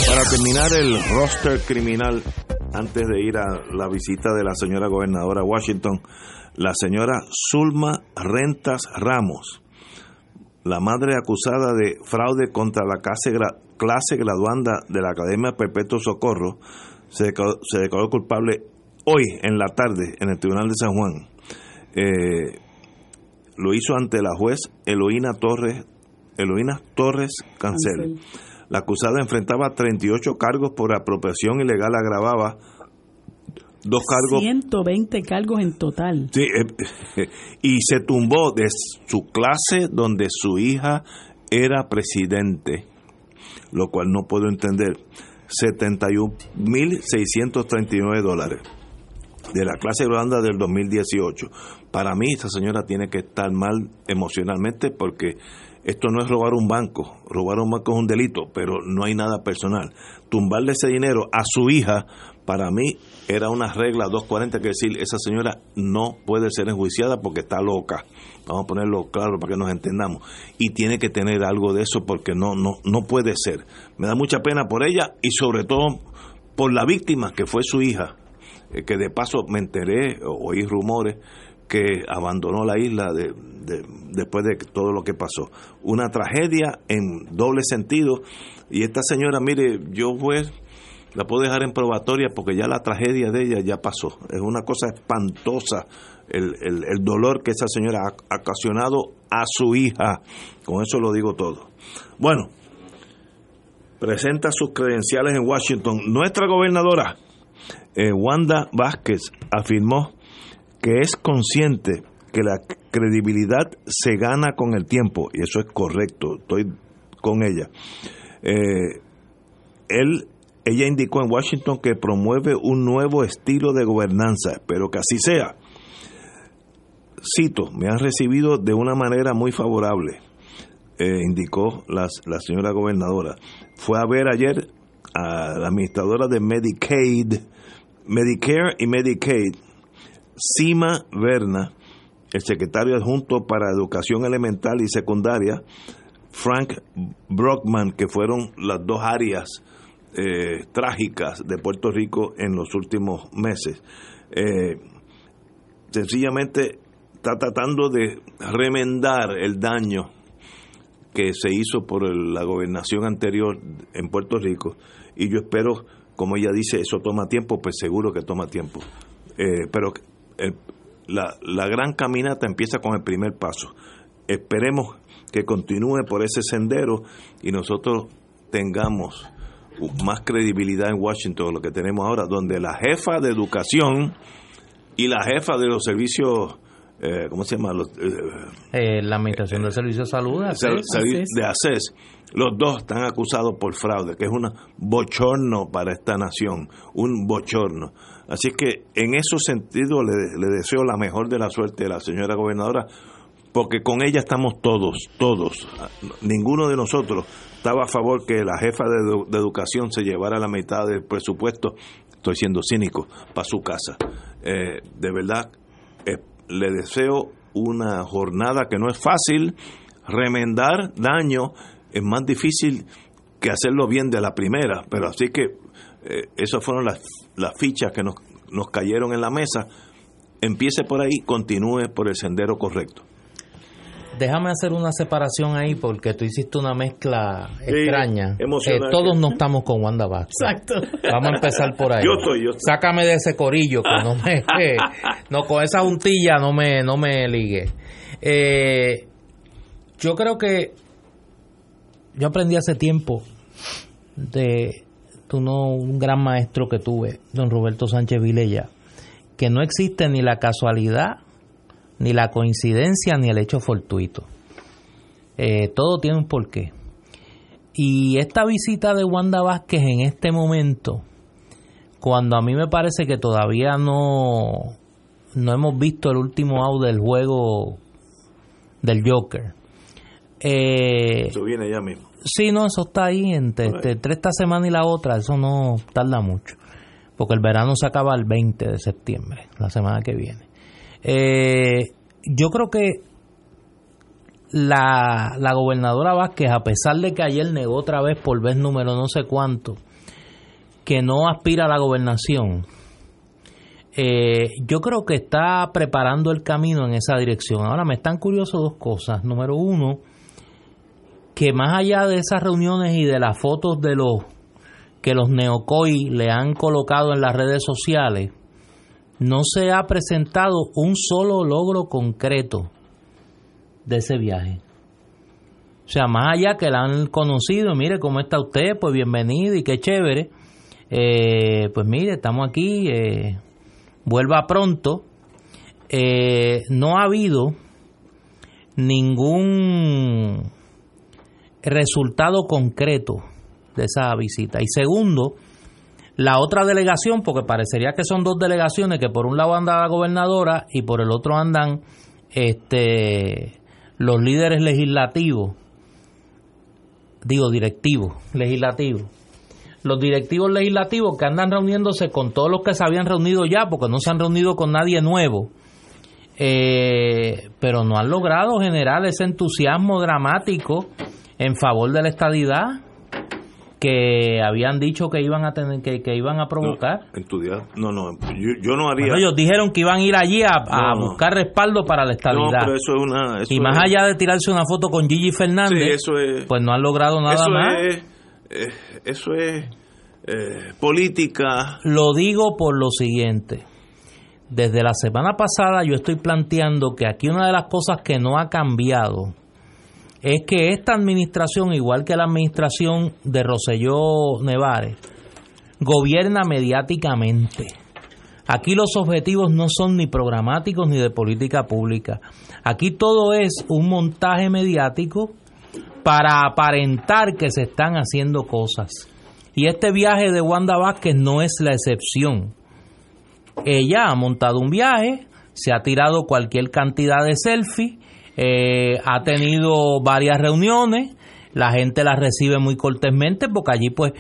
Para terminar el roster criminal, antes de ir a la visita de la señora gobernadora Washington, la señora Zulma Rentas Ramos, la madre acusada de fraude contra la clase, clase graduanda de la Academia Perpetuo Socorro, se se declaró culpable hoy en la tarde en el Tribunal de San Juan eh, lo hizo ante la juez Eloína Torres, Eloína Torres Cancel. La acusada enfrentaba 38 cargos por apropiación ilegal agravada, dos cargos 120 cargos en total. Sí, eh, y se tumbó de su clase donde su hija era presidente, lo cual no puedo entender. 71.639 dólares de la clase Holanda del 2018. Para mí, esta señora tiene que estar mal emocionalmente porque esto no es robar un banco. Robar un banco es un delito, pero no hay nada personal. Tumbarle ese dinero a su hija, para mí, era una regla 240 que decir, esa señora no puede ser enjuiciada porque está loca. Vamos a ponerlo claro para que nos entendamos. Y tiene que tener algo de eso porque no, no, no puede ser. Me da mucha pena por ella y sobre todo por la víctima que fue su hija eh, que de paso me enteré, oí rumores, que abandonó la isla de, después de todo lo que pasó. Una tragedia en doble sentido. Y esta señora, mire, yo pues la puedo dejar en probatoria porque ya la tragedia de ella ya pasó. Es una cosa espantosa el, el dolor que esa señora ha ocasionado a su hija. Con eso lo digo todo. Bueno, presenta sus credenciales en Washington. Nuestra gobernadora, eh, Wanda Vázquez afirmó que es consciente que la credibilidad se gana con el tiempo, y eso es correcto, estoy con ella. Eh, él, ella indicó en Washington que promueve un nuevo estilo de gobernanza, espero que así sea. Cito, me han recibido de una manera muy favorable, eh, indicó la señora gobernadora. Fue a ver ayer a la administradora de Medicaid, Medicare y Medicaid, Sima Verna, el secretario adjunto para Educación Elemental y Secundaria, Frank Brockman, que fueron las dos áreas eh, trágicas de Puerto Rico en los últimos meses. Eh, sencillamente está tratando de remendar el daño que se hizo por la gobernación anterior en Puerto Rico y yo espero como ella dice, eso toma tiempo, pues seguro que toma tiempo. Eh, pero la, la gran caminata empieza con el primer paso. Esperemos que continúe por ese sendero y nosotros tengamos más credibilidad en Washington de lo que tenemos ahora, donde la jefa de educación y la jefa de los servicios eh, ¿cómo se llama? Los, eh, la Administración de Servicios de Salud, de ACES, los dos están acusados por fraude, que es un bochorno para esta nación, un bochorno. Así que en esos sentidos le, le deseo la mejor de la suerte a la señora gobernadora, porque con ella estamos todos, todos. Ninguno de nosotros estaba a favor que la jefa de, educación se llevara la mitad del presupuesto, estoy siendo cínico, para su casa. Eh, de verdad, eh, le deseo una jornada que no es fácil, remendar daño es más difícil que hacerlo bien de la primera, pero así que eh, esas fueron las, las fichas que nos, nos cayeron en la mesa. Empiece por ahí, continúe por el sendero correcto déjame hacer una separación ahí porque tú hiciste una mezcla extraña. Eh, todos no estamos con Wanda Vázquez. Exacto. Vamos a empezar por ahí. Yo estoy, yo Sácame de ese corillo que no me, no con esa juntilla no me, no me ligue. Eh, yo creo que yo aprendí hace tiempo de un gran maestro que tuve, don Roberto Sánchez Vilella, que no existe ni la casualidad ni la coincidencia ni el hecho fortuito. Eh, todo tiene un porqué. Y esta visita de Wanda Vázquez en este momento, cuando a mí me parece que todavía no, no hemos visto el último out del juego del Joker. Eh, eso viene ya mismo. Sí, no, eso está ahí entre, entre, esta semana y la otra, eso no tarda mucho, porque el verano se acaba el 20 de septiembre, la semana que viene. Eh, yo creo que la, la, gobernadora Vázquez, a pesar de que ayer negó otra vez por vez número no sé cuánto, que no aspira a la gobernación, eh, yo creo que está preparando el camino en esa dirección. Ahora me están curiosos dos cosas. Número uno, que más allá de esas reuniones y de las fotos de los que los neocoi le han colocado en las redes sociales, no se ha presentado un solo logro concreto de ese viaje. O sea, más allá que la han conocido, mire cómo está usted, pues bienvenido y qué chévere. Eh, pues mire, estamos aquí, eh, vuelva pronto. Eh, no ha habido ningún resultado concreto de esa visita. Y segundo, la otra delegación, porque parecería que son dos delegaciones, que por un lado anda la gobernadora y por el otro andan este, los líderes legislativos, digo directivos, legislativos. Los directivos legislativos que andan reuniéndose con todos los que se habían reunido ya, porque no se han reunido con nadie nuevo, eh, pero no han logrado generar ese entusiasmo dramático en favor de la estadidad que habían dicho que iban a tener que, que iban a provocar. No, no, yo, no haría. ellos dijeron que iban a ir allí a, buscar respaldo para la estabilidad. No, pero eso es una. y más allá de tirarse una foto con Gigi Fernández, pues no han logrado nada eso más. Es, eh, eso es eh, política. Lo digo por lo siguiente. Desde la semana pasada yo estoy planteando que aquí una de las cosas que no ha cambiado es que esta administración, igual que la administración de Roselló Nevares, gobierna mediáticamente. Aquí los objetivos no son ni programáticos ni de política pública. Aquí todo es un montaje mediático para aparentar que se están haciendo cosas. Y este viaje de Wanda Vázquez no es la excepción. Ella ha montado un viaje, se ha tirado cualquier cantidad de selfies eh, ha tenido varias reuniones, la gente las recibe muy cortésmente porque allí pues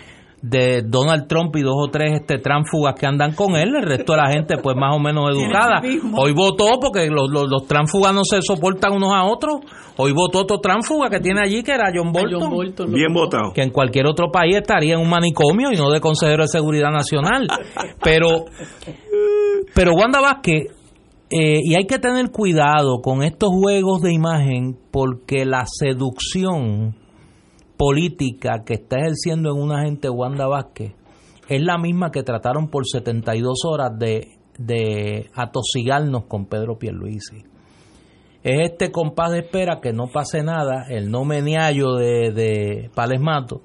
de Donald Trump y dos o tres este tránfugas que andan con él, el resto de la gente pues más o menos educada. Hoy votó porque los, los, tránfugas no se soportan unos a otros. Hoy votó otro tránfuga que tiene allí que era John Bolton. Bien votado. Que en cualquier otro país estaría en un manicomio y no de consejero de seguridad nacional. Pero pero Wanda Vázquez eh, y hay que tener cuidado con estos juegos de imagen porque la seducción política que está ejerciendo en una gente Wanda Vázquez es la misma que trataron por 72 horas de, de atosigarnos con Pedro Pierluisi. Es este compás de espera que no pase nada, el no meniallo de, de Palesmato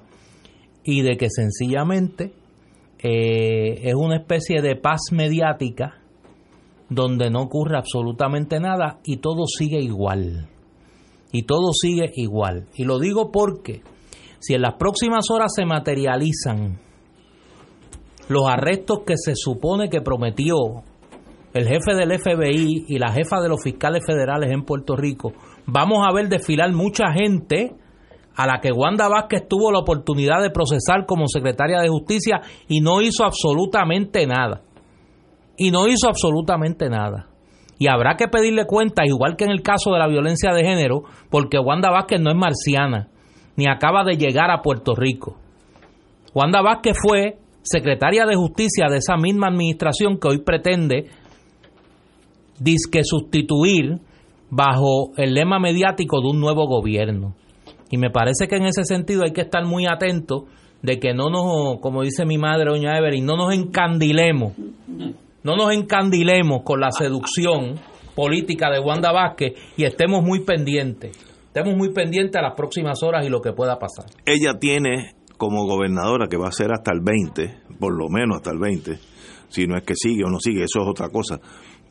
y de que sencillamente eh, es una especie de paz mediática donde no ocurre absolutamente nada y todo sigue igual. Y todo sigue igual. Y lo digo porque si en las próximas horas se materializan los arrestos que se supone que prometió el jefe del FBI y la jefa de los fiscales federales en Puerto Rico, vamos a ver desfilar mucha gente a la que Wanda Vázquez tuvo la oportunidad de procesar como secretaria de justicia y no hizo absolutamente nada. Y no hizo absolutamente nada. Y habrá que pedirle cuenta, igual que en el caso de la violencia de género, porque Wanda Vázquez no es marciana, ni acaba de llegar a Puerto Rico. Wanda Vázquez fue secretaria de justicia de esa misma administración que hoy pretende disque sustituir bajo el lema mediático de un nuevo gobierno. Y me parece que en ese sentido hay que estar muy atentos de que no nos, como dice mi madre, doña Evelyn, no nos encandilemos, no nos encandilemos con la seducción política de Wanda Vázquez y estemos muy pendientes, estemos muy pendientes a las próximas horas y lo que pueda pasar. Ella tiene como gobernadora, que va a ser hasta el 20, por lo menos hasta el 20, si no es que sigue o no sigue, eso es otra cosa,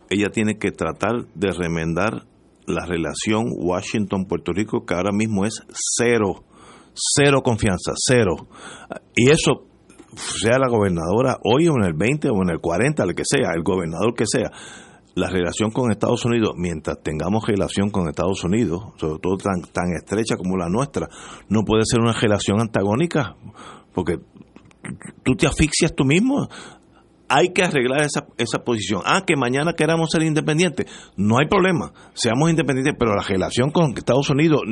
ella tiene que tratar de remendar la relación Washington-Puerto Rico, que ahora mismo es cero, cero confianza, cero. Y eso, sea la gobernadora hoy o en el 20 o en el 40, el que sea, el gobernador que sea, la relación con Estados Unidos, mientras tengamos relación con Estados Unidos, sobre todo tan, tan estrecha como la nuestra, no puede ser una relación antagónica, porque tú te asfixias tú mismo hay que arreglar esa, esa posición. Ah, que mañana queramos ser independientes. No hay problema, seamos independientes, pero la relación con Estados Unidos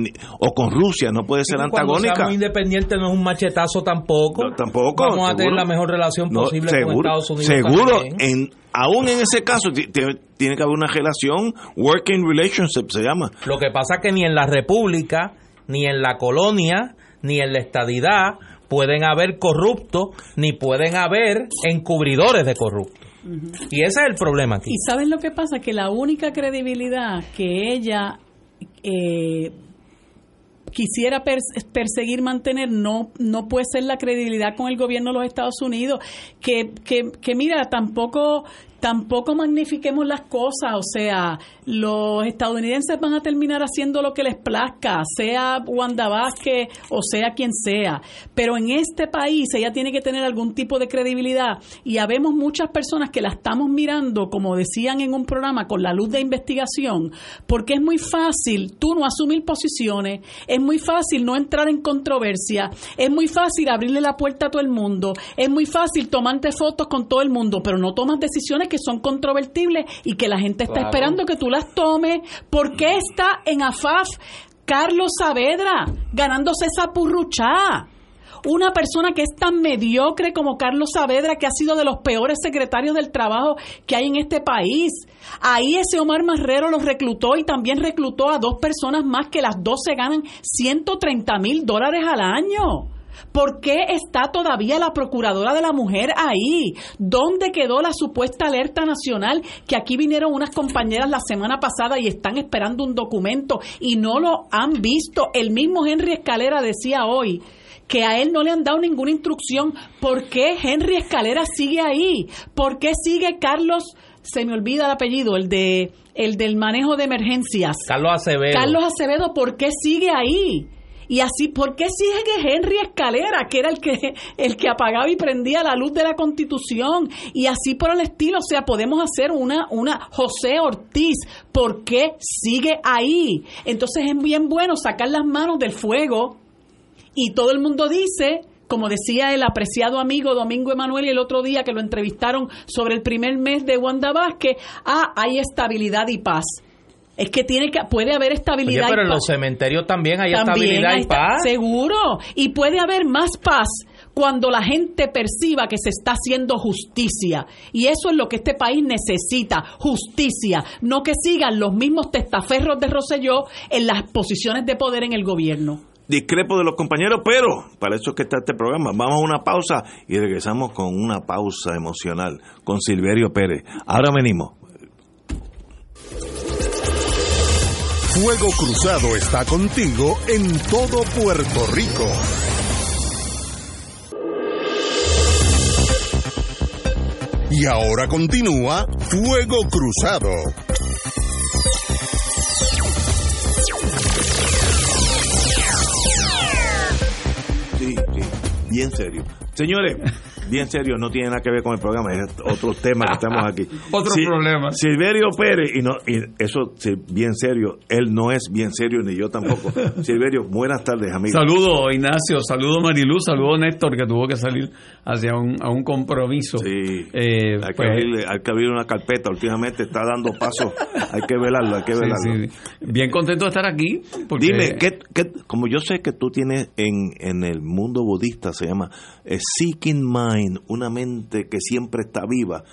o con Rusia no puede ser antagónica. Seamos independientes no es un machetazo tampoco. tampoco. Vamos a tener la mejor relación posible con Estados Unidos. Seguro, en, aún en ese caso tiene que haber una relación, working relationship se llama. Lo que pasa es que ni en la República, ni en la colonia, ni en la estadidad pueden haber corruptos ni pueden haber encubridores de corruptos. Y ese es el problema aquí. Y sabes lo que pasa, que la única credibilidad que ella eh, quisiera perseguir mantener no no puede ser la credibilidad con el gobierno de los Estados Unidos que, que, que mira tampoco tampoco magnifiquemos las cosas, o sea, los estadounidenses van a terminar haciendo lo que les plazca, sea Wanda Vázquez o sea quien sea, pero en este país ella tiene que tener algún tipo de credibilidad y habemos muchas personas que la estamos mirando, como decían en un programa, con la luz de investigación, porque es muy fácil tú no asumir posiciones, es muy fácil no entrar en controversia, es muy fácil abrirle la puerta a todo el mundo, es muy fácil tomarte fotos con todo el mundo, pero no tomas decisiones que son controvertibles y que la gente está esperando que tú las tomes. ¿Por qué está en AFAF Carlos Saavedra ganándose esa purruchá? Una persona que es tan mediocre como Carlos Saavedra, que ha sido de los peores secretarios del trabajo que hay en este país. Ahí ese Omar Marrero los reclutó y también reclutó a dos personas más que las dos se ganan 130 mil dólares al año. ¿Por qué está todavía la Procuradora de la Mujer ahí? ¿Dónde quedó la supuesta alerta nacional? Que aquí vinieron unas compañeras la semana pasada y están esperando un documento y no lo han visto. El mismo Henry Escalera decía hoy que a él no le han dado ninguna instrucción. ¿Por qué Henry Escalera sigue ahí? ¿Por qué sigue Carlos? Se me olvida el apellido, el de el del manejo de emergencias. Carlos Acevedo. Carlos Acevedo, ¿por qué sigue ahí? Y así, ¿por qué sigue Henry Escalera, que era el que, el que apagaba y prendía la luz de la Constitución? Y así por el estilo, o sea, podemos hacer una, una José Ortiz, ¿por qué sigue ahí? Entonces es bien bueno sacar las manos del fuego y todo el mundo dice como decía el apreciado amigo Domingo Emanuel el otro día que lo entrevistaron sobre el primer mes de Wanda Vázquez, ah, hay estabilidad y paz es que tiene que puede haber estabilidad pero en los cementerios también hay estabilidad y paz seguro y puede haber más paz cuando la gente perciba que se está haciendo justicia. Y eso es lo que este país necesita, justicia, no que sigan los mismos testaferros de Roselló en las posiciones de poder en el gobierno. Discrepo de los compañeros, pero para eso es que está este programa. Vamos a una pausa y regresamos con una pausa emocional con Silverio Pérez. Ahora venimos. Fuego Cruzado está contigo en todo Puerto Rico. Y ahora continúa Fuego Cruzado. Sí, sí, bien serio. Señores, bien serio, no tiene nada que ver con el programa, es otro tema que estamos aquí. Otro problema. Silverio Pérez, y no y eso, sí, bien serio, él no es bien serio, ni yo tampoco. Silverio, buenas tardes, amigo. Saludos, Ignacio. Saludos, Mariluz. Saludos, Néstor, que tuvo que salir hacia un, a un compromiso. Sí, Eh, hay, que pues, abrirle- hay que abrir una carpeta, últimamente está dando pasos, hay que velarlo, hay que sí, velarlo. sí. Bien contento de estar aquí. Porque Dime, ¿qué, qué- como yo sé que tú tienes en, en el mundo budista, se llama eh, Seeking Mind, una mente que siempre está viva.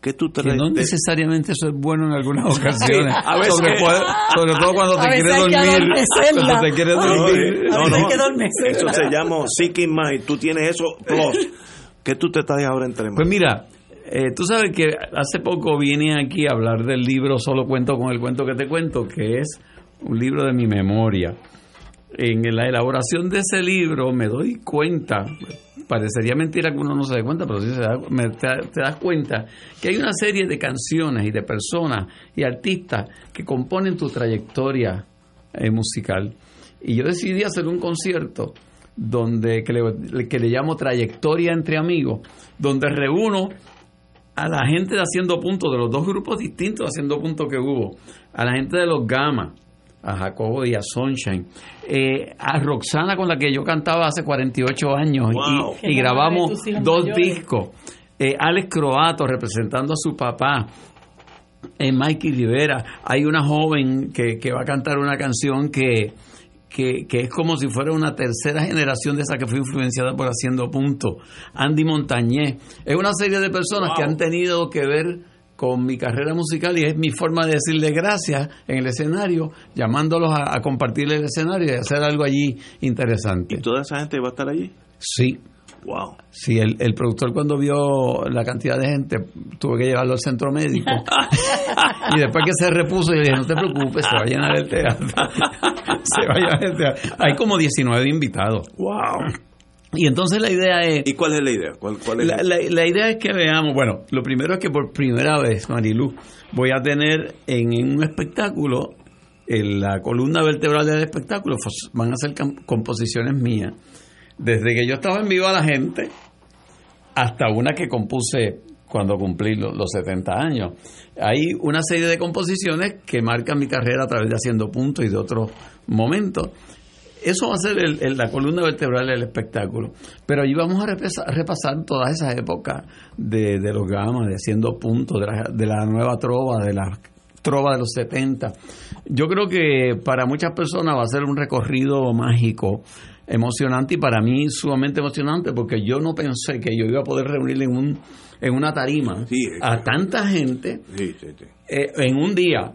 ¿Qué tú que traes? no necesariamente eso es bueno en algunas ocasiones. a veces- sobre, todo cuando te quieres que dormir. Cuando te quieres dormir. hay que adormecerla. eso se llama Seeking Mind. Tú tienes eso plus. ¿Qué tú te traes ahora entre manos? Pues mira, eh, tú sabes que hace poco vine aquí a hablar del libro Solo cuento con el cuento que te cuento, que es un libro de mi memoria. En la elaboración de ese libro me doy cuenta, parecería mentira que uno no se dé cuenta, pero sí se da- te, te das cuenta que hay una serie de canciones y de personas y artistas que componen tu trayectoria eh, musical. Y yo decidí hacer un concierto donde que le, llamo Trayectoria entre Amigos, donde reúno a la gente de Haciendo Punto, de los dos grupos distintos de Haciendo Punto que hubo, a la gente de los Gama, a Jacobo y a Sunshine, eh, a Roxana con la que yo cantaba hace 48 años Wow. y, y grabamos dos mayores. discos, eh, Alex Croato representando a su papá, en Mikey Rivera. Hay una joven que, que va a cantar una canción que, que, que es como si fuera una tercera generación de esa que fue influenciada por Haciendo Punto. Andy Montañez. Es una serie de personas que han tenido que ver con mi carrera musical y es mi forma de decirle gracias en el escenario, llamándolos a, a compartir el escenario y hacer algo allí interesante. ¿Y toda esa gente va a estar allí? Sí, Wow. Sí, el, el productor cuando vio la cantidad de gente tuve que llevarlo al centro médico y después que se repuso yo le dije no te preocupes se va a llenar el teatro se va a llenar el teatro hay como 19 invitados Wow. Y entonces la idea es ¿Y cuál es la idea? ¿Cuál, cuál es la, la- la idea es que veamos, bueno, lo primero es que por primera vez, Marilu, voy a tener en, en un espectáculo, en la columna vertebral del espectáculo, van a ser composiciones mías. Desde que yo estaba en Viva la Gente hasta una que compuse cuando cumplí lo- los 70 años. Hay una serie de composiciones que marcan mi carrera a través de Haciendo Puntos y de otros momentos. Eso va a ser el- el- la columna vertebral del espectáculo. Pero allí vamos a repasa- a repasar todas esas épocas de, de los gamas, de haciendo puntos, de la, de la nueva trova, de la trova de los 70. Yo creo que para muchas personas va a ser un recorrido mágico, emocionante y para mí sumamente emocionante porque yo no pensé que yo iba a poder reunir en, un, en una tarima Sí, a tanta gente Sí, sí, sí. eh, en un día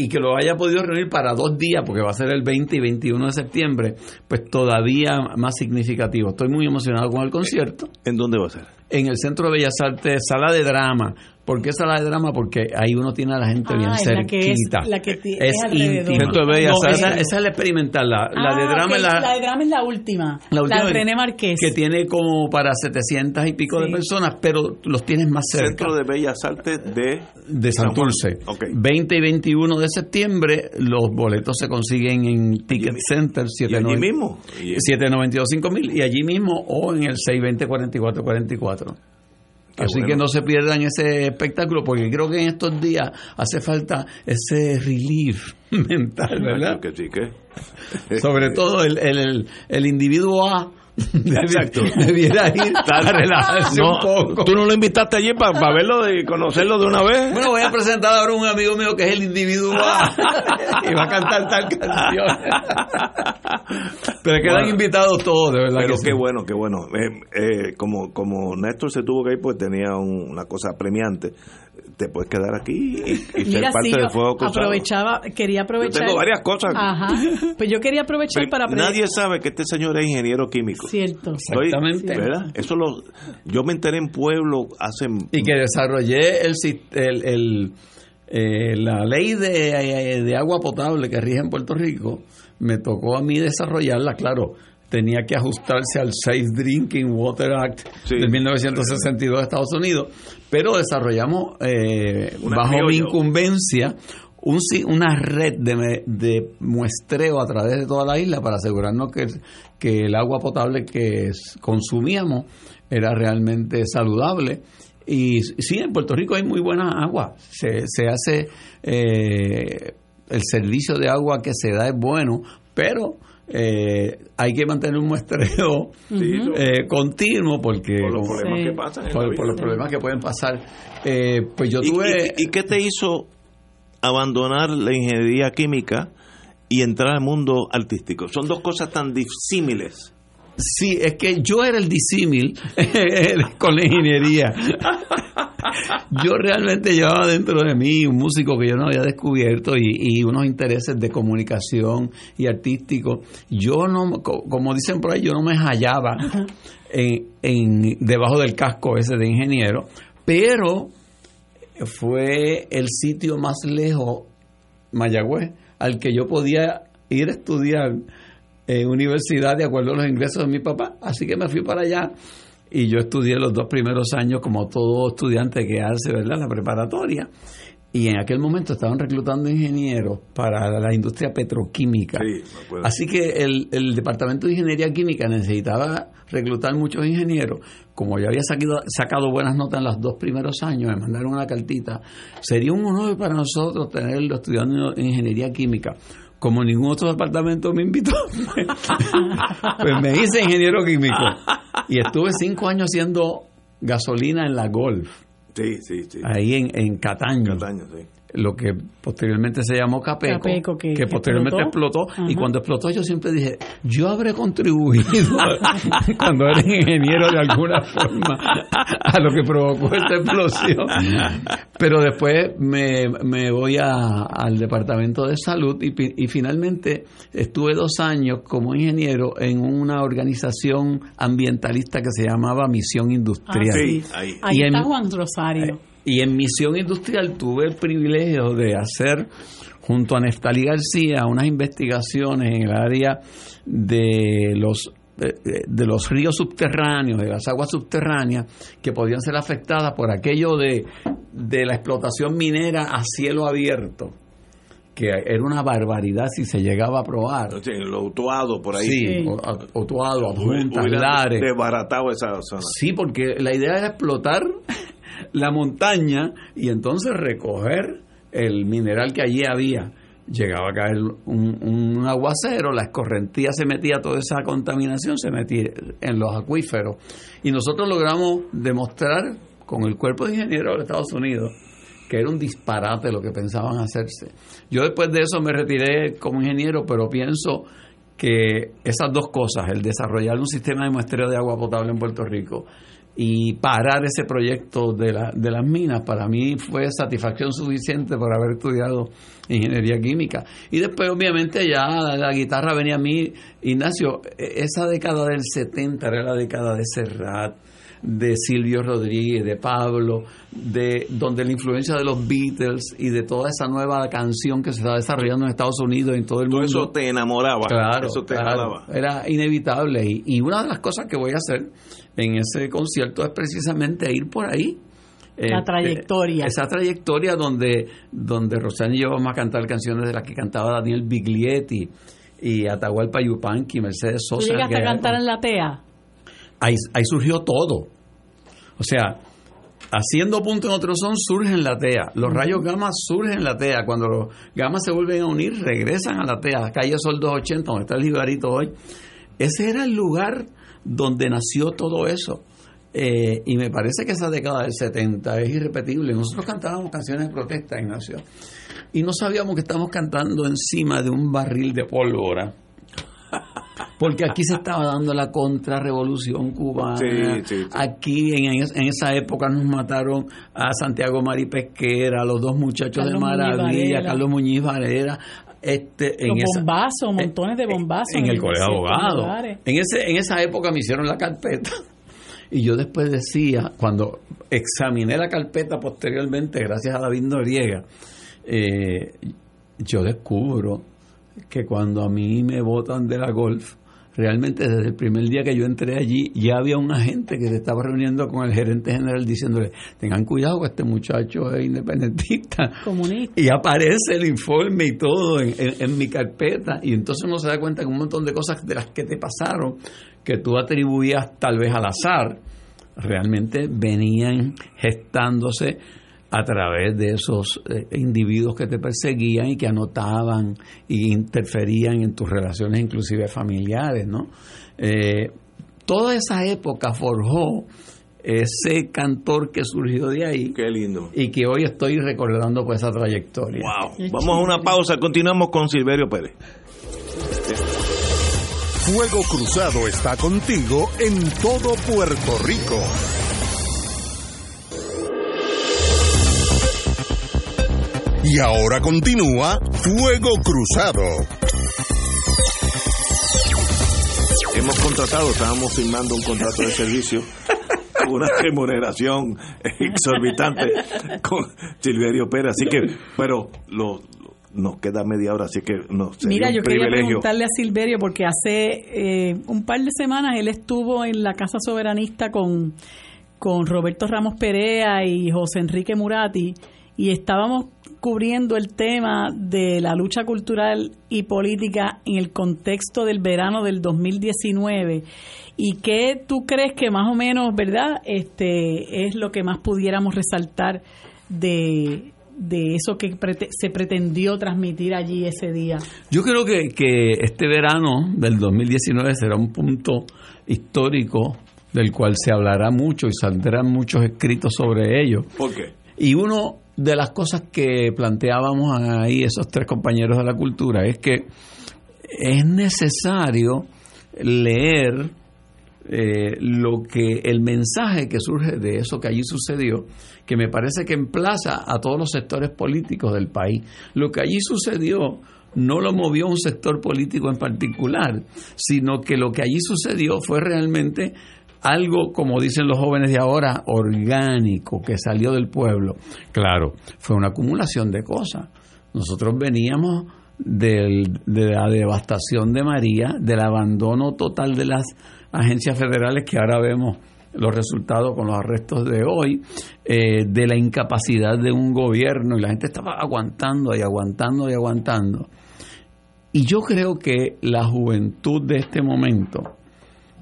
y que lo haya podido reunir para dos días, porque va a ser el 20 y 21 de septiembre, pues todavía más significativo. Estoy muy emocionado con el concierto ¿En dónde va a ser? en el Centro de Bellas Artes, sala de drama. ¿Por qué sala de drama? Porque ahí uno tiene a la gente Ah, bien es la que es- cerquita. la que es es íntima. Centro de Bellas No, esa, Artes. esa es la experimental. La, la de Ah, drama ok, es la, la de drama es la última. la última de René Marqués. que tiene como para 700 y pico de personas, pero los tienes más cerca. Centro de Bellas Artes de... de. Santurce. Ok. 20 y 21 de septiembre, los boletos se consiguen en Ticket Center ¿Y allí 790 mismo? Y- 792 5000 y allí mismo o en el 620 44 44. Qué Así bueno. que no se pierdan ese espectáculo porque creo que en estos días hace falta ese relief mental, ¿verdad? Que sí, que... Sobre todo el, el, el, el individuo A Exacto. debiera ir a relajarse un poco. ¿Tú no lo invitaste allí para verlo y conocerlo de una vez? Bueno, voy a presentar ahora a un amigo mío que es el individuo A, y va a cantar tal canción. Pero quedan Bueno. invitados todos, de verdad. Pero que qué sí. bueno, qué bueno. Eh, eh, como, como Néstor se tuvo que ir, pues tenía un- una cosa premiante. Te puedes quedar aquí y, y ser parte sí, del fuego cruzado. aprovechaba, quería aprovechar. Yo tengo varias cosas. Ajá. Pues yo quería aprovechar para Nadie sabe que este señor es ingeniero químico. Cierto. Estoy- Exactamente. ¿Verdad? Eso lo, yo me enteré en pueblo hace... Y que desarrollé el, el, el, eh, la ley de, de agua potable que rige en Puerto Rico. Me tocó a mí desarrollarla, claro. Tenía que ajustarse al Safe Drinking Water Act Sí. de 1962 de Estados Unidos, pero desarrollamos eh, bajo mi incumbencia un, una red de, de muestreo a través de toda la isla para asegurarnos que, que el agua potable que consumíamos era realmente saludable. Y sí, en Puerto Rico hay muy buena agua. Se, se hace eh, el servicio de agua que se da es bueno, pero eh, hay que mantener un muestreo eh, continuo porque por los problemas Sí. que pasan por, vida. por los problemas que pueden pasar. Eh, pues yo ¿Y, tuve... y- y qué te hizo abandonar la ingeniería química y entrar al mundo artístico? Son dos cosas tan disímiles. Sí, es que yo era el disímil con la ingeniería. Yo realmente llevaba dentro de mí un músico que yo no había descubierto y, y unos intereses de comunicación y artístico. Yo no, co- como dicen por ahí, yo no me hallaba en, en- debajo del casco ese de ingeniero, pero fue el sitio más lejos, Mayagüez, al que yo podía ir a estudiar en universidad de acuerdo a los ingresos de mi papá. Así que me fui para allá y yo estudié los dos primeros años como todo estudiante que hace, ¿verdad? La preparatoria. Y en aquel momento estaban reclutando ingenieros para la industria petroquímica. Sí. Así que el, el Departamento de Ingeniería Química necesitaba reclutar muchos ingenieros. Como yo había sacado, sacado buenas notas en los dos primeros años, me mandaron una cartita. Sería un honor para nosotros tenerlo estudiando en Ingeniería Química. Como ningún otro departamento me invitó, pues me hice ingeniero químico. Y estuve cinco años haciendo gasolina en la Golf, Sí, sí, sí. ahí en, en Cataño Cataño, sí. Lo que posteriormente se llamó Capeco, Capeco, que- que posteriormente explotó. explotó, y cuando explotó yo siempre dije, yo habré contribuido cuando era ingeniero de alguna forma a lo que provocó esta explosión. Pero después me, me voy a- al departamento de salud y, y finalmente estuve dos años como ingeniero en una organización ambientalista que se llamaba Misión Industrial. Ah, Sí, sí. ahí. Ahí Y está en- Juan Rosario. Y en Misión Industrial tuve el privilegio de hacer, junto a Neftali García, unas investigaciones en el área de los de, de los ríos subterráneos, de las aguas subterráneas, que podían ser afectadas por aquello de, de la explotación minera a cielo abierto, que era una barbaridad si se llegaba a probar. Sí, lo utuado por ahí. Sí, Sí. o- a- Otuado, Adjuntas, Lares. desbaratado esa zona. Sí, porque la idea era explotar la montaña y entonces recoger el mineral que allí había. Llegaba a caer un, un aguacero, la escorrentía se metía, toda esa contaminación se metía en los acuíferos. Y nosotros logramos demostrar con el cuerpo de ingenieros de Estados Unidos que era un disparate lo que pensaban hacerse. Yo después de eso me retiré como ingeniero, pero pienso que esas dos cosas, el desarrollar un sistema de muestreo de agua potable en Puerto Rico y parar ese proyecto de, la, de las minas, para mí fue satisfacción suficiente por haber estudiado ingeniería química. Y después, obviamente, ya la, la guitarra venía a mí. Ignacio, e- esa década del 70 era la década de Serrat, de Silvio Rodríguez, de Pablo, de donde la influencia de los Beatles y de toda esa nueva canción que se está desarrollando en Estados Unidos y en todo el Todo mundo. eso te enamoraba. Claro, eso te claro, era inevitable. Y, y una de las cosas que voy a hacer en ese concierto es precisamente ir por ahí. La trayectoria. esa trayectoria donde, donde Rosana y yo vamos a cantar canciones de las que cantaba Daniel Biglietti y Atahualpa Yupanqui, Mercedes ¿Tú Sosa. llegaste a que- cantar en la TEA? Ahí, ahí surgió todo. O sea, haciendo punto en otro son surge en la TEA. Los rayos gamma surgen en la TEA. Cuando los gamas se vuelven a unir, regresan a la TEA. Calle Sol 280, donde está el Jibarito hoy. Ese era el lugar donde nació todo eso. Eh, y me parece que esa década del 70 es irrepetible. Nosotros cantábamos canciones de protesta, Ignacio. Y no sabíamos que estábamos cantando encima de un barril de pólvora. Porque aquí se estaba dando la contrarrevolución cubana. Sí, sí, sí. Aquí en, en esa época nos mataron a Santiago Mari Pesquera, a los dos muchachos Carlos de Maravilla. Carlos Muñiz Varela. Este, en Los esa- bombazos, montones de bombazos. en el en colegio de abogados. En, ese, en esa época me hicieron la carpeta. Y yo después decía, cuando examiné la carpeta posteriormente, gracias a David Noriega, eh, yo descubro que cuando a mí me botan de la golf, realmente desde el primer día que yo entré allí ya había un agente que se estaba reuniendo con el gerente general diciéndole, tengan cuidado que este muchacho es independentista. Comunista. Y aparece el informe y todo en, en- en mi carpeta y entonces uno se da cuenta que un montón de cosas de las que te pasaron, que tú atribuías tal vez al azar, realmente venían gestándose a través de esos eh, individuos que te perseguían y que anotaban y interferían en tus relaciones inclusive familiares, ¿no? Eh, toda esa época forjó ese cantor que surgió de ahí Qué lindo. y que hoy estoy recordando por esa trayectoria. Wow. Vamos a una pausa. Continuamos con Silverio Pérez. Fuego Cruzado está contigo en todo Puerto Rico. Y ahora continúa Fuego Cruzado. Hemos contratado, estábamos firmando un contrato de servicio con una remuneración exorbitante con Silverio Pérez. Así que, pero lo, lo- nos queda media hora, así que nos sería Mira, un yo quería privilegio. preguntarle a Silverio porque hace eh, un par de semanas él estuvo en la Casa Soberanista con, con Roberto Ramos Perea y José Enrique Murati y estábamos cubriendo el tema de la lucha cultural y política en el contexto del verano del 2019 y qué tú crees que más o menos, ¿verdad? Este es lo que más pudiéramos resaltar de de eso que prete- se pretendió transmitir allí ese día. Yo creo que, que este verano del 2019 será un punto histórico del cual se hablará mucho y saldrán muchos escritos sobre ello. ¿Por qué? Y una de las cosas que planteábamos ahí esos tres compañeros de la cultura es que es necesario leer eh, lo que el mensaje que surge de eso que allí sucedió, que me parece que emplaza a todos los sectores políticos del país. Lo que allí sucedió no lo movió un sector político en particular, sino que lo que allí sucedió fue realmente algo, como dicen los jóvenes de ahora, orgánico, que salió del pueblo. Claro, fue una acumulación de cosas. Nosotros veníamos de la devastación de María, del abandono total de las agencias federales que ahora vemos los resultados con los arrestos de hoy, eh, de la incapacidad de un gobierno y la gente estaba aguantando y aguantando y aguantando. Y yo creo que la juventud de este momento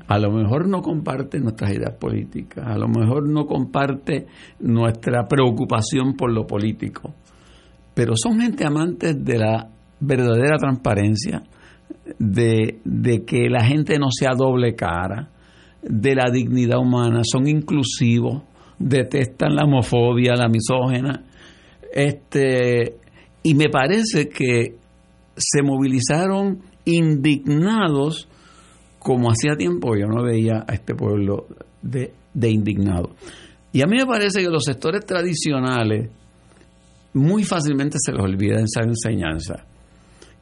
a lo mejor no comparte nuestras ideas políticas, a lo mejor no comparte nuestra preocupación por lo político, pero son gente amantes de la verdadera transparencia, de, que la gente no sea doble cara, de la dignidad humana, son inclusivos, detestan la homofobia, la misógena, este, y me parece que se movilizaron indignados como hacía tiempo yo no veía a este pueblo de, indignado. Y a mí me parece que los sectores tradicionales muy fácilmente se les olvida esa enseñanza.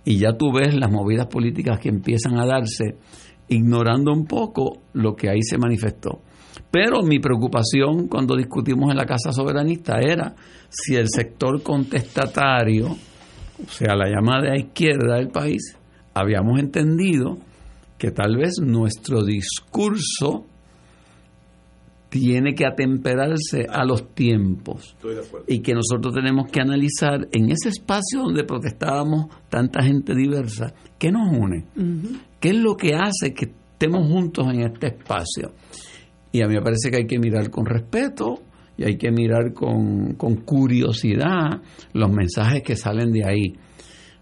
Y ya tú ves las movidas políticas que empiezan a darse ignorando un poco lo que ahí se manifestó. Pero mi preocupación cuando discutimos en la Casa Soberanista era si el sector contestatario, o sea, la llamada izquierda del país, habíamos entendido que tal vez nuestro discurso tiene que atemperarse a los tiempos Estoy de acuerdo. y que nosotros tenemos que analizar en ese espacio donde protestábamos tanta gente diversa, ¿qué nos une? ¿Qué es lo que hace que estemos juntos en este espacio? Y a mí me parece que hay que mirar con respeto y hay que mirar con, con curiosidad los mensajes que salen de ahí.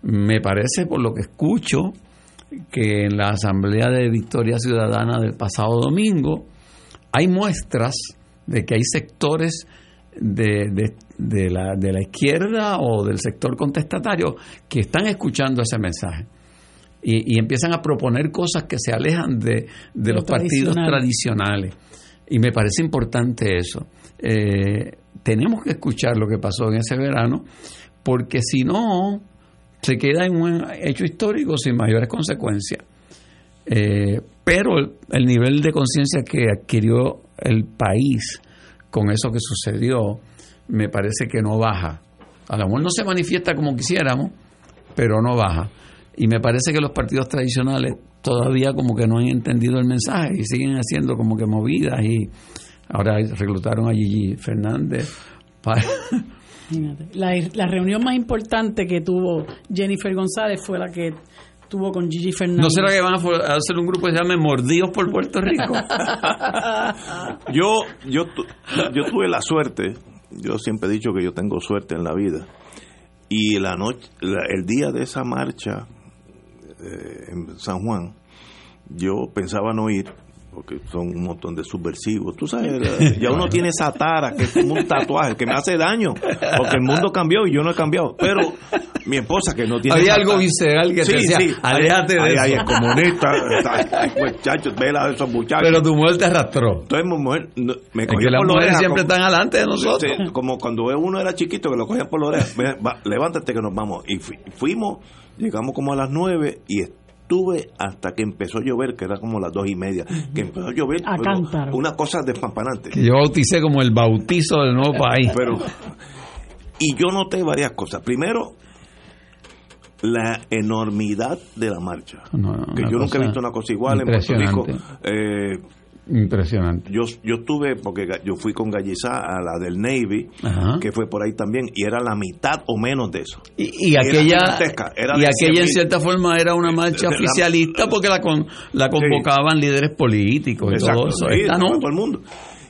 Me parece, por lo que escucho, que en la Asamblea de Victoria Ciudadana del pasado domingo hay muestras de que hay sectores de, de- de la, de la izquierda o del sector contestatario que están escuchando ese mensaje y, y empiezan a proponer cosas que se alejan de, de Lo los partidos tradicional. tradicionales. Y me parece importante eso. Eh, tenemos que escuchar lo que pasó en ese verano, porque si no, se queda en un hecho histórico sin mayores consecuencias. Eh, pero el, el nivel de conciencia que adquirió el país con eso que sucedió, me parece que no baja. A lo mejor no se manifiesta como quisiéramos, pero no baja. Y me parece que los partidos tradicionales todavía como que no han entendido el mensaje y siguen haciendo como que movidas y ahora reclutaron a Gigi Fernández para... La, la reunión más importante que tuvo Jennifer González fue la que tuvo con Gigi Fernández. ¿No será que van a hacer un grupo que se llame Mordidos por Puerto Rico? yo, yo, yo tuve la suerte, yo siempre he dicho que yo tengo suerte en la vida, y la noche, el día de esa marcha eh, en San Juan, yo pensaba no ir, porque son un montón de subversivos. Tú sabes, ya uno tiene esa tara que es como un tatuaje que me hace daño, porque el mundo cambió y yo no he cambiado. Pero mi esposa que no tiene... Había algo visceral que te decía, sí, aléjate de eso. es comunista, muchachos, vela de esos muchachos. Pero tu mujer te arrastró. Entonces mi mujer me cogió las mujeres siempre están adelante de nosotros. como cuando uno era chiquito que lo cogían por los orejas. Levántate que nos vamos. Y fuimos, llegamos como a las nueve y tuve hasta que empezó a llover, que era como las dos y media, que empezó a llover, a una cosa despampanante. Que yo bauticé como el bautizo del nuevo país. Pero, y yo noté varias cosas. Primero, la enormidad de la marcha. que yo nunca he visto una cosa igual en Puerto Rico. Eh, Impresionante. Yo, yo estuve, porque yo fui con Gallizá a la del Navy, que fue por ahí también, y era la mitad o menos de eso. Y, aquella, y aquella en cierta forma era una marcha oficialista porque la, con, la convocaban líderes políticos y todo eso. ¿no? todo el mundo.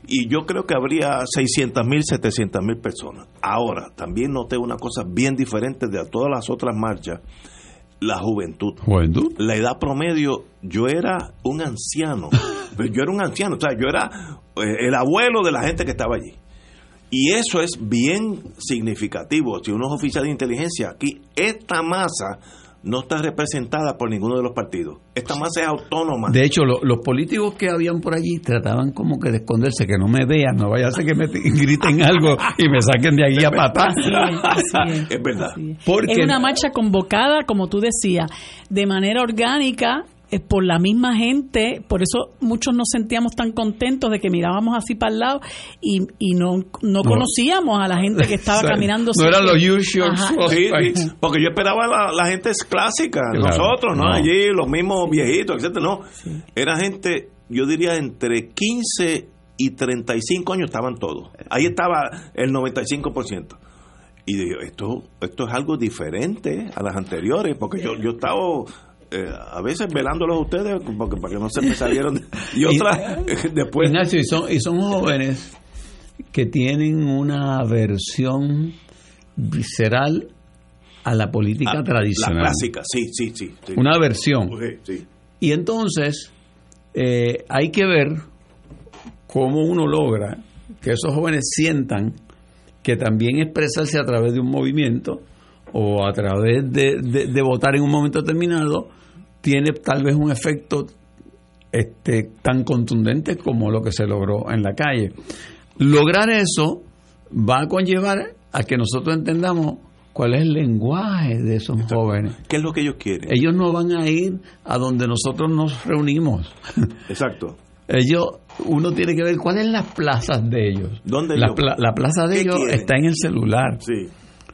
Y yo creo que habría 600 mil, 700 mil personas. Ahora, también noté una cosa bien diferente de todas las otras marchas la juventud. ¿Juventud? La edad promedio, yo era un anciano, yo era un anciano, o sea, yo era eh, el abuelo de la gente que estaba allí. Y eso es bien significativo. Si uno es oficial de inteligencia, aquí esta masa no está representada por ninguno de los partidos. Esta masa es autónoma. De hecho, los políticos que habían por allí trataban como que de esconderse, que no me vean, no vaya a ser que me griten algo y me saquen de ahí a patas. es, verdad. Porque, es una marcha convocada, como tú decías, de manera orgánica por la misma gente, por eso muchos nos sentíamos tan contentos de que mirábamos así para el lado y, y no, no, conocíamos a la gente que estaba caminando. No eran los usual. porque yo esperaba la, la gente clásica, nosotros, ¿no? Allí los mismos viejitos, etcétera, no. Era gente, yo diría, entre 15 y 35 años estaban todos. Ahí estaba el 95%. Y digo, esto, esto es algo diferente a las anteriores, porque yo, yo estaba eh, a veces velándolos a ustedes porque para que no se me salieron y otras después. Ignacio y son y son jóvenes que tienen una versión visceral a la política tradicional la clásica sí sí sí, una versión. Y entonces eh, hay que ver cómo uno logra que esos jóvenes sientan que también expresarse a través de un movimiento o a través de, de votar en un momento determinado tiene tal vez un efecto este, tan contundente como lo que se logró en la calle. Lograr eso va a conllevar a que nosotros entendamos cuál es el lenguaje de esos jóvenes. ¿Qué es lo que ellos quieren? Ellos no van a ir a donde nosotros nos reunimos. Exacto. ellos, uno tiene que ver cuáles son las plazas de ellos. ¿Dónde la, la plaza de ellos está en el celular. Sí.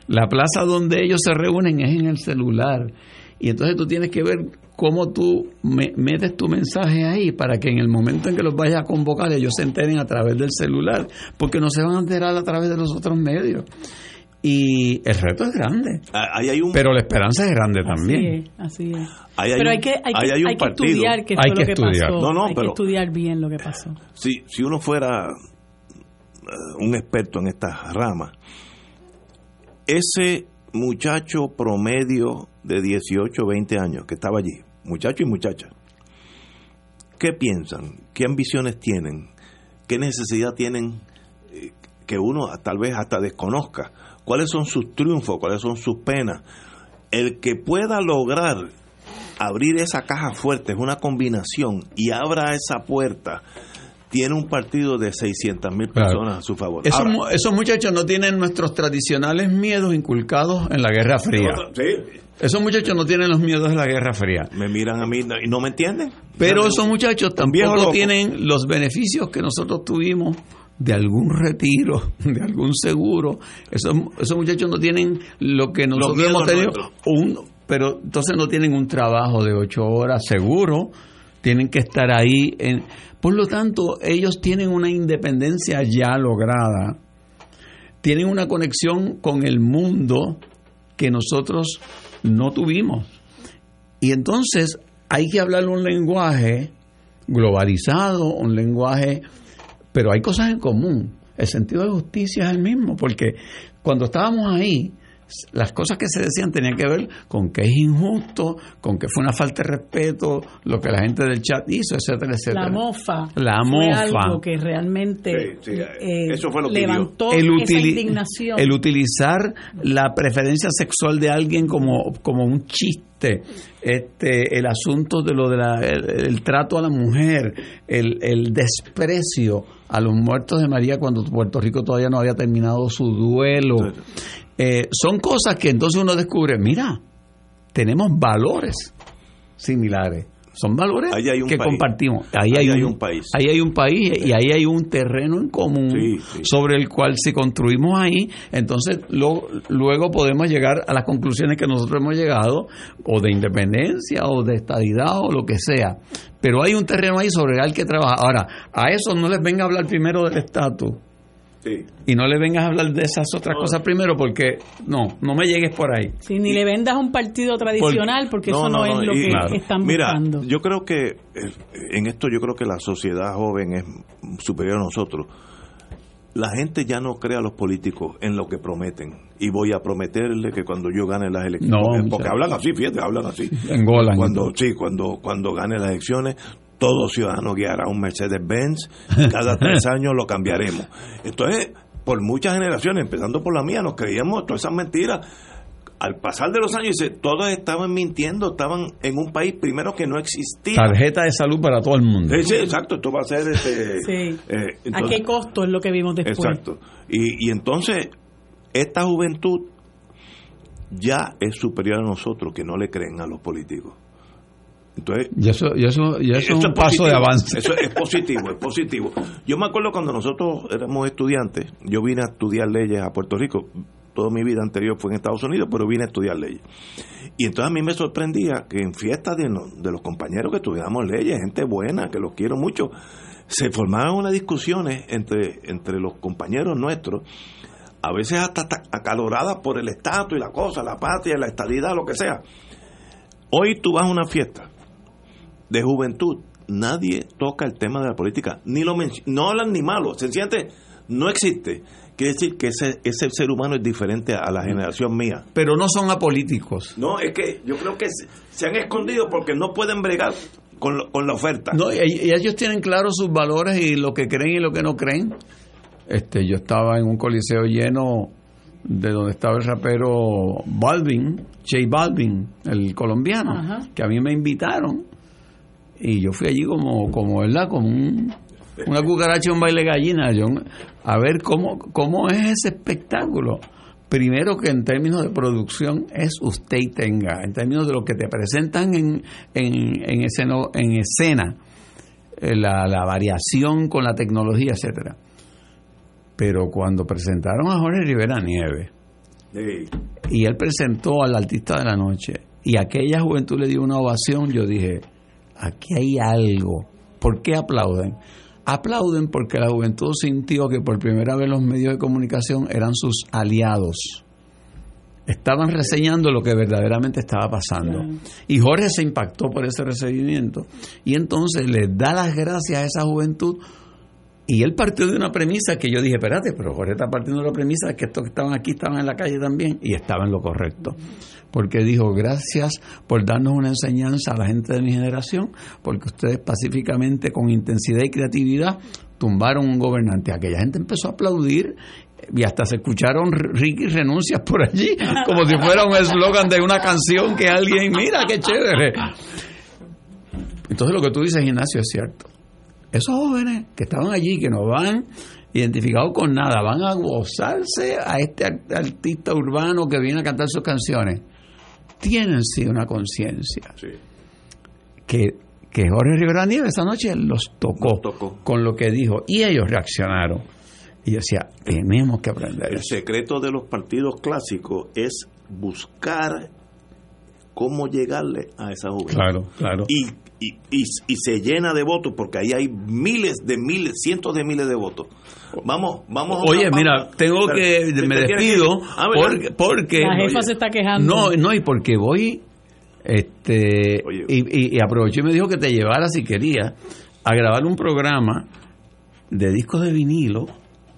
La plaza donde ellos se reúnen es en el celular. Y entonces tú tienes que ver cómo tú metes tu mensaje ahí para que en el momento en que los vayas a convocar ellos se enteren a través del celular, porque no se van a enterar a través de los otros medios. Y el reto es grande. Ah, hay un... Pero la esperanza es grande también. Así es, pero hay, que, hay, que, hay que estudiar qué fue lo que estudiar. pasó. No, no, hay que estudiar bien lo que pasó. Si, si uno fuera eh, un experto en estas ramas, ese muchacho promedio de 18 o 20 años que estaba allí, muchachos y muchachas, ¿qué piensan? ¿Qué ambiciones tienen? ¿Qué necesidad tienen eh, que uno tal vez hasta desconozca? ¿Cuáles son sus triunfos? ¿Cuáles son sus penas? El que pueda lograr abrir esa caja fuerte es una combinación y abra esa puerta tiene un partido de 600 mil personas a su favor. Esos, muchachos no tienen nuestros tradicionales miedos inculcados en la Guerra Fría. Sí. Esos muchachos no tienen los miedos de la Guerra Fría. Me miran a mí y no me entienden. Pero esos muchachos tampoco tienen los beneficios que nosotros tuvimos de algún retiro, de algún seguro. Esos, esos muchachos no tienen lo que nosotros hemos tenido, un, pero entonces no tienen un trabajo de ocho horas seguro, tienen que estar ahí. En, por lo tanto, ellos tienen una independencia ya lograda, tienen una conexión con el mundo que nosotros no tuvimos. Y entonces hay que hablar un lenguaje globalizado, un lenguaje, pero hay cosas en común. El sentido de justicia es el mismo, porque cuando estábamos ahí, las cosas que se decían tenían que ver con que es injusto, con que fue una falta de respeto, lo que la gente del chat hizo, etcétera, etcétera. La mofa. La fue mofa. algo que realmente Sí, sí, eh, eso fue lo que levantó el, esa indignación. el utilizar la preferencia sexual de alguien como, como un chiste, este, el asunto de lo de la, el, el trato a la mujer, el, el desprecio a los muertos de María cuando Puerto Rico todavía no había terminado su duelo. Eh, son cosas que entonces uno descubre, mira, tenemos valores similares. Son valores Ahí hay un que país. compartimos. Ahí, Ahí hay, hay un, un país. Ahí hay un país y ahí hay un terreno en común Sí, sí. sobre el cual si construimos ahí, entonces lo- luego podemos llegar a las conclusiones que nosotros hemos llegado, o de independencia, o de estadidad, o lo que sea. Pero hay un terreno ahí sobre el que trabajar. Ahora, a eso no les venga a hablar primero del estatus. Sí. Y no le vengas a hablar de esas otras cosas primero porque no, no me llegues por ahí. Si ni le vendas un partido tradicional, porque eso no, es lo y- que claro. están Mira, buscando. yo creo que eh, en esto yo creo que la sociedad joven es superior a nosotros. La gente ya no cree a los políticos en lo que prometen. Y voy a prometerle que cuando yo gane las elecciones, No, porque, hablan así, fíjate, hablan así. Engolan. Cuando, sí, cuando, cuando gane las elecciones, todo ciudadano guiará un Mercedes-Benz. Cada tres años lo cambiaremos. Entonces, por muchas generaciones, empezando por la mía, nos creíamos todas esas mentiras. Al pasar de los años, dice, todos estaban mintiendo, estaban en un país primero que no existía. Tarjeta de salud para todo el mundo. Sí, sí, exacto, esto va a ser este, Sí. eh, ¿A qué costo es lo que vimos después? Exacto. Y, y entonces, esta juventud ya es superior a nosotros que no le creen a los políticos. Entonces, Y eso, y eso, y eso es un paso de avance. Eso es positivo, es positivo. Yo me acuerdo cuando nosotros éramos estudiantes, yo vine a estudiar leyes a Puerto Rico. Toda mi vida anterior fue en Estados Unidos, pero vine a estudiar leyes. Y entonces a mí me sorprendía que en fiestas de, los compañeros que estudiamos leyes, gente buena, que los quiero mucho, se formaban unas discusiones entre, entre los compañeros nuestros, a veces hasta ta- acaloradas por el estatus y la cosa, la patria, la estadidad, lo que sea. Hoy tú vas a una fiesta de juventud, nadie toca el tema de la política, ni lo no hablan ni malo, sencillamente no existe. Quiere decir que ese, ese ser humano es diferente a la generación mía. Pero no son apolíticos. No, es que yo creo que se, se han escondido porque no pueden bregar con, lo- con la oferta. No, y, y ellos tienen claros sus valores y lo que creen y lo que no creen. Este, yo estaba en un coliseo lleno de donde estaba el rapero Balvin, J Balvin, el colombiano, Ajá. que a mí me invitaron y yo fui allí como, como ¿verdad? Como un, una cucaracha, un baile gallina, yo, a ver cómo, cómo es ese espectáculo. Primero que en términos de producción es usted y tenga, en términos de lo que te presentan en, en, en, esceno- en escena, eh, la, la variación con la tecnología, etcétera. Pero cuando presentaron a Jorge Rivera Nieves, Sí. y él presentó al artista de la noche y aquella juventud le dio una ovación, yo dije, aquí hay algo. ¿Por qué aplauden? Aplauden porque la juventud sintió que por primera vez los medios de comunicación eran sus aliados. Estaban reseñando lo que verdaderamente estaba pasando. Y Jorge se impactó por ese recibimiento. Y entonces le da las gracias a esa juventud y él partió de una premisa que yo dije, espérate, pero Jorge está partiendo de la premisa de que estos que estaban aquí estaban en la calle también, y estaba en lo correcto. Porque dijo, gracias por darnos una enseñanza a la gente de mi generación, porque ustedes pacíficamente, con intensidad y creatividad, tumbaron un gobernante. Aquella gente empezó a aplaudir y hasta se escucharon Ricky renuncias por allí, como si fuera un eslogan de una canción que alguien, mira, qué chévere. Entonces lo que tú dices, Ignacio, es cierto esos jóvenes que estaban allí, que no van identificados con nada, van a gozarse a este art- artista urbano que viene a cantar sus canciones, tienen sí una conciencia Sí. que, que Jorge Rivera Nieves esa noche los tocó, Los tocó. con lo que dijo y ellos reaccionaron. Y yo decía, tenemos que aprender El secreto de los partidos clásicos es buscar cómo llegarle a esa juventud. Claro, claro. Y, y, y, y se llena de votos porque ahí hay miles de miles, cientos de miles de votos. Vamos, vamos. a Oye, mira, tengo Pero, que, ¿te me que despido ir? Ah, porque, porque La jefa se está quejando. no, no y porque voy, este, Oye. y, y, y aproveché y me dijo que te llevara si quería a grabar un programa de discos de vinilo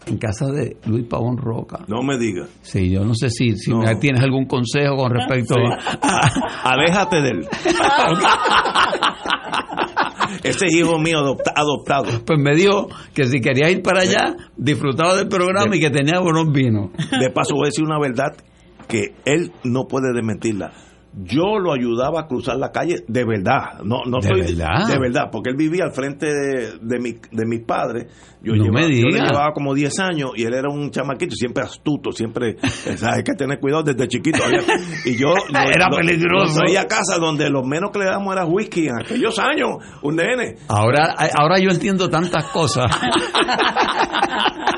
en casa de Luis Pavón Roca. No me digas. Sí, yo no sé si, si No. tienes algún consejo con respecto a, Aléjate de él. Ese es hijo mío adopta- adoptado. Pues me dijo que si quería ir para allá, disfrutaba del programa y que tenía buenos vinos. De paso voy a decir una verdad que él no puede desmentirla. Yo lo ayudaba a cruzar la calle de verdad, no, no ¿De estoy- verdad? de verdad, porque él vivía al frente de, de, mi- de mis padres. Yo, No llevaba, me yo le llevaba como 10 años y él era un chamaquito, siempre astuto, siempre, ¿sabes? hay que tener cuidado desde chiquito. Había- y yo lo- Era lo- peligroso. lo traía a casa donde lo menos que le damos era whisky en aquellos años, un nene. Ahora, ahora yo entiendo tantas cosas.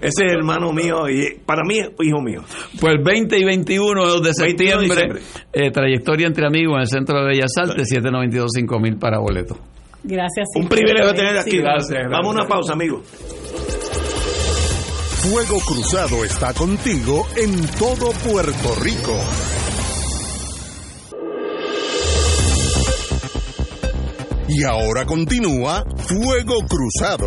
Ese es hermano mío y para mí es hijo mío. Pues 20 y 21 de 21 de septiembre, diciembre. eh, trayectoria entre amigos en el Centro de Bellas Artes, 792-5000 para boletos. Gracias. Un privilegio tener aquí. Gracias. Vamos a una pausa, amigos. Fuego Cruzado está contigo en todo Puerto Rico. Y ahora continúa Fuego Cruzado.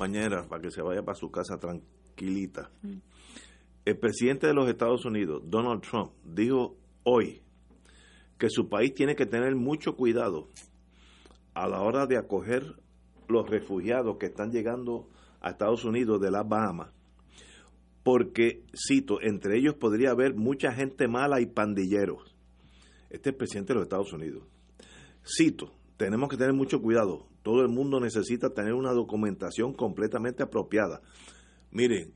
Compañera, para que se vaya para su casa tranquilita. El presidente de los Estados Unidos, Donald Trump, dijo hoy que su país tiene que tener mucho cuidado a la hora de acoger los refugiados que están llegando a Estados Unidos de las Bahamas. Porque, cito, entre ellos podría haber mucha gente mala y pandilleros. Este es el presidente de los Estados Unidos. Cito, tenemos que tener mucho cuidado. Todo el mundo necesita tener una documentación completamente apropiada. Miren,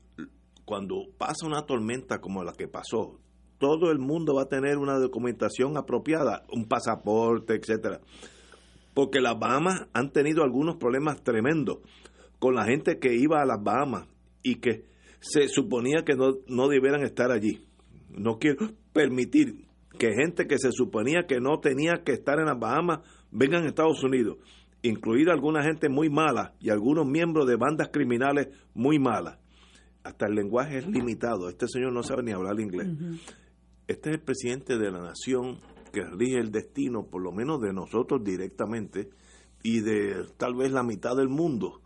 cuando pasa una tormenta como la que pasó, todo el mundo va a tener una documentación apropiada, un pasaporte, etcétera. Porque las Bahamas han tenido algunos problemas tremendos con la gente que iba a las Bahamas y que se suponía que no, no debieran estar allí. No quiero permitir que gente que se suponía que no tenía que estar en las Bahamas vengan a Estados Unidos, incluida alguna gente muy mala y algunos miembros de bandas criminales muy malas. Hasta el lenguaje es limitado. Este señor no sabe ni hablar inglés. Este es el presidente de la nación que rige el destino, por lo menos de nosotros directamente, y de tal vez la mitad del mundo.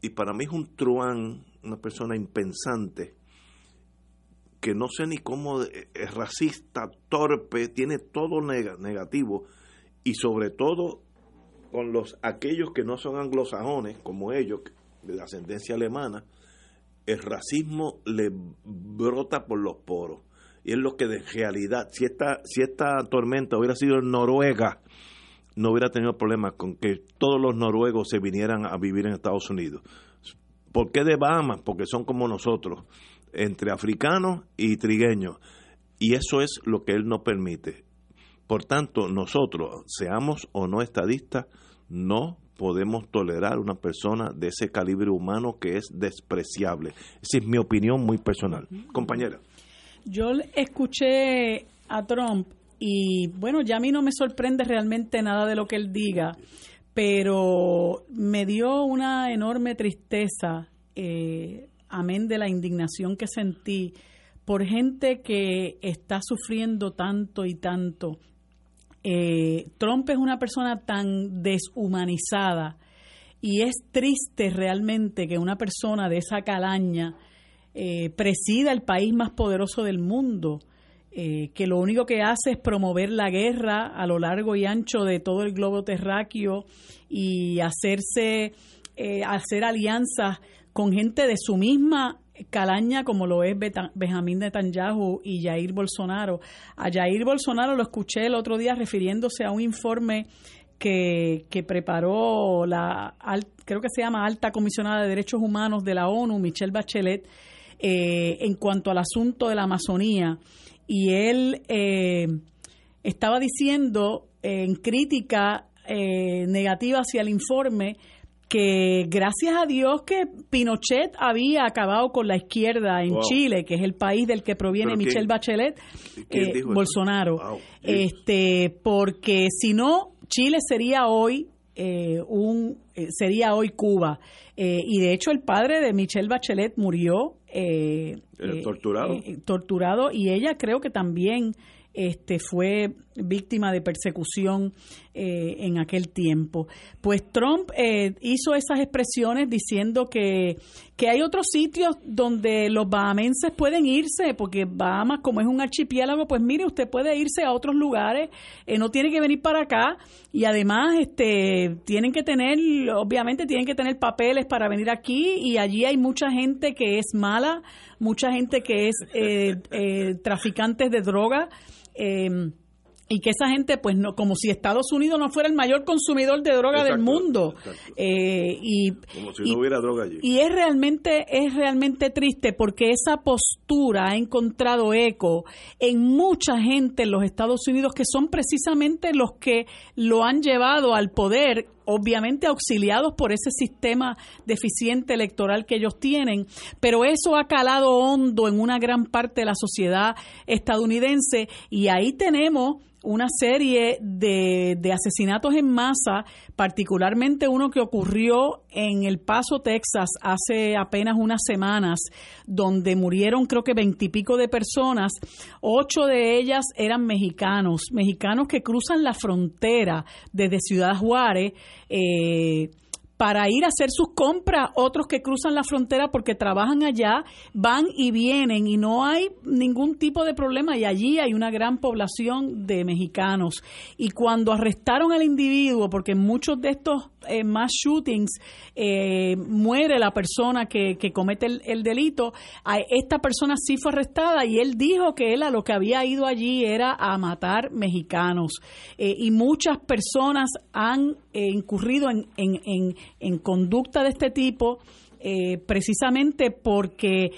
Y para mí es un truán, una persona impensante, que no sé ni cómo eh, es racista, torpe, tiene todo nega- negativo, y sobre todo con los aquellos que no son anglosajones, como ellos, de ascendencia alemana, el racismo le brota por los poros. Y es lo que de realidad, si esta, si esta tormenta hubiera sido en Noruega, no hubiera tenido problemas con que todos los noruegos se vinieran a vivir en Estados Unidos. ¿Por qué de Bahamas? Porque son como nosotros, entre africanos y trigueños. Y eso es lo que él no permite. Por tanto, nosotros, seamos o no estadistas, no podemos tolerar una persona de ese calibre humano que es despreciable. Esa es mi opinión muy personal. Compañera. Yo escuché a Trump y bueno, ya a mí no me sorprende realmente nada de lo que él diga, pero me dio una enorme tristeza, eh, amén de la indignación que sentí por gente que está sufriendo tanto y tanto. Eh, Trump es una persona tan deshumanizada y es triste realmente que una persona de esa calaña eh, presida el país más poderoso del mundo, eh, que lo único que hace es promover la guerra a lo largo y ancho de todo el globo terráqueo y hacerse, hacer alianzas con gente de su misma calaña como lo es Benjamín Netanyahu y Jair Bolsonaro. A Jair Bolsonaro lo escuché el otro día refiriéndose a un informe que, que preparó la, creo que se llama Alta Comisionada de Derechos Humanos de la ONU, Michelle Bachelet, eh, en cuanto al asunto de la Amazonía. Y él eh, estaba diciendo eh, en crítica eh, negativa hacia el informe que gracias a Dios que Pinochet había acabado con la izquierda en Wow. Chile, que es el país del que proviene ¿Pero quién- Michelle Bachelet, quién eh, dijo? Bolsonaro. Wow. Este, porque si no, Chile sería hoy eh, un eh, sería hoy Cuba. Eh, y de hecho el padre de Michelle Bachelet murió eh, torturado. torturado y ella creo que también este fue víctima de persecución eh, en aquel tiempo. Pues Trump eh, hizo esas expresiones diciendo que, que hay otros sitios donde los bahamenses pueden irse, porque Bahamas, como es un archipiélago, pues mire, usted puede irse a otros lugares, eh, no tiene que venir para acá, y además este tienen que tener, obviamente tienen que tener papeles para venir aquí, y allí hay mucha gente que es mala, mucha gente que es eh, eh, traficantes de droga. Y que esa gente, pues no, como si Estados Unidos no fuera el mayor consumidor de droga del mundo. Eh, y, Como si y- no hubiera droga allí. y es realmente, es realmente triste porque esa postura ha encontrado eco en mucha gente en los Estados Unidos que son precisamente los que lo han llevado al poder, obviamente auxiliados por ese sistema deficiente electoral que ellos tienen, pero eso ha calado hondo en una gran parte de la sociedad estadounidense y ahí tenemos una serie de, asesinatos en masa, particularmente uno que ocurrió en El Paso, Texas, hace apenas unas semanas, donde murieron creo que veintipico de personas, ocho de ellas eran mexicanos, mexicanos que cruzan la frontera desde Ciudad Juárez. Eh, para ir a hacer sus compras, otros que cruzan la frontera porque trabajan allá, van y vienen y no hay ningún tipo de problema y allí hay una gran población de mexicanos. Y cuando arrestaron al individuo, porque muchos de estos eh, mass shootings eh, muere la persona que, que comete el, el delito, esta persona sí fue arrestada y él dijo que él a lo que había ido allí era a matar mexicanos. Eh, y muchas personas han eh, incurrido en, en, en, conducta de este tipo precisamente porque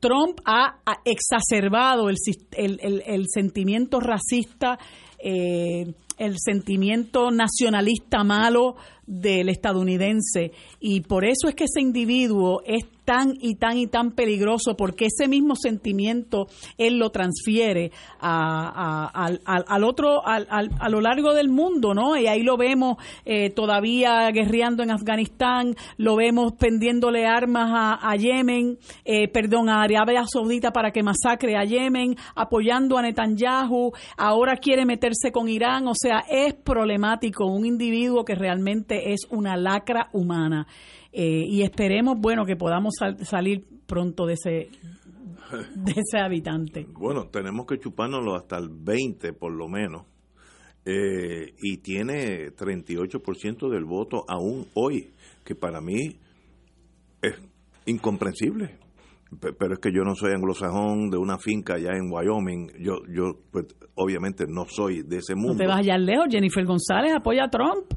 Trump ha, exacerbado el, el, el- sentimiento racista, el sentimiento nacionalista malo del estadounidense. Y por eso es que ese individuo es tan y tan y tan peligroso porque ese mismo sentimiento él lo transfiere a- al, otro al- al- a lo largo del mundo no y ahí lo vemos eh, todavía guerreando en Afganistán lo vemos pendiéndole armas a, a Yemen eh, perdón a Arabia Saudita para que masacre a Yemen apoyando a Netanyahu ahora quiere meterse con Irán. O sea es problemático un individuo que realmente es una lacra humana eh, y esperemos, bueno, que podamos sal- salir pronto de ese de ese habitante. Bueno, tenemos que chupárnoslo hasta el 20 por lo menos. Eh, y tiene 38% del voto aún hoy, que para mí es incomprensible. Pe- Pero es que yo no soy anglosajón de una finca allá en Wyoming. Yo, yo pues, obviamente no soy de ese mundo. No te vas allá lejos, Jennifer González apoya a Trump.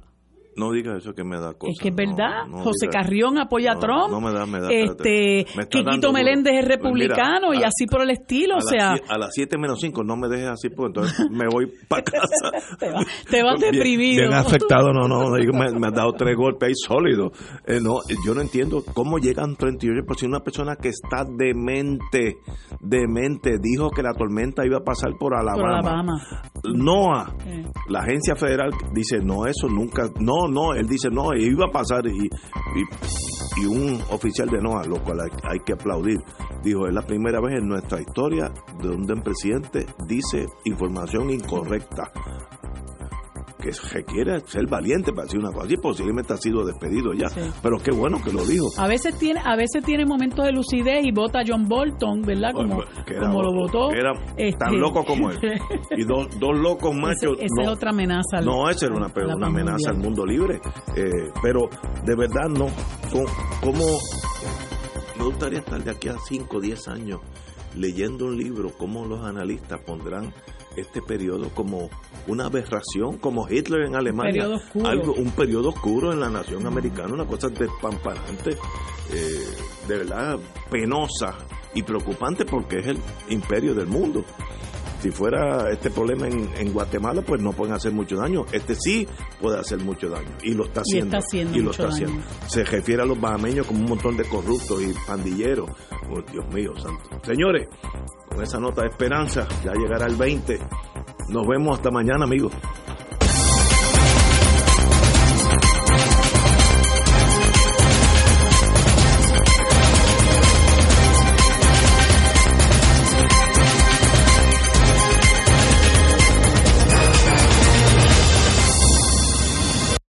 No digas eso que me da cosa. es que es verdad. no José Carrión apoya a Trump. No me da, me da. este. Me Quiquito. Meléndez es Pues mira, republicano y a- así por el estilo. a O las sea, a las 7 menos 5 no me dejes así, pues entonces me voy para casa. te, va- te vas Bien- deprimido. Bien afectado, no, no, me, me ha dado tres golpes ahí sólidos. Eh, no, yo no entiendo cómo llegan 38%. Una persona que está demente, demente, dijo que la tormenta iba a pasar por Alabama. Por Alabama. NOAA, Eh. la agencia federal dice, no, eso nunca, no, no, él dice, no, iba a pasar y, y, y un oficial de NOAA, lo cual hay, hay que aplaudir, dijo, es la primera vez en nuestra historia donde un presidente dice información incorrecta que requiere ser valiente para decir una cosa así, posiblemente ha sido despedido ya, Sí. pero qué bueno que lo dijo. A veces tiene, a veces tiene momentos de lucidez y vota John Bolton, ¿verdad? Como, era- como lo votó. Era Este, tan loco como él. Y dos, dos locos Ese- machos. esa no, es otra amenaza. al- No, esa era una, pero una amenaza al mundo libre. Eh, pero de verdad no. ¿Cómo, cómo gustaría estar de aquí a 5 o 10 años leyendo un libro, cómo los analistas pondrán este periodo como una aberración, como Hitler en Alemania. Oscuro. Algo, un periodo oscuro en la nación americana, una cosa despamparante, eh, de verdad penosa y preocupante porque es el imperio del mundo. Si fuera este problema en, en Guatemala, pues no pueden hacer mucho daño. Este sí puede hacer mucho daño y lo está Y haciendo. está haciendo y lo está haciendo. daño. Se refiere a los bahameños como un montón de corruptos y pandilleros. Oh, Dios mío, santo. Señores, con esa nota de esperanza, ya llegará el 20. Nos vemos hasta mañana, amigos.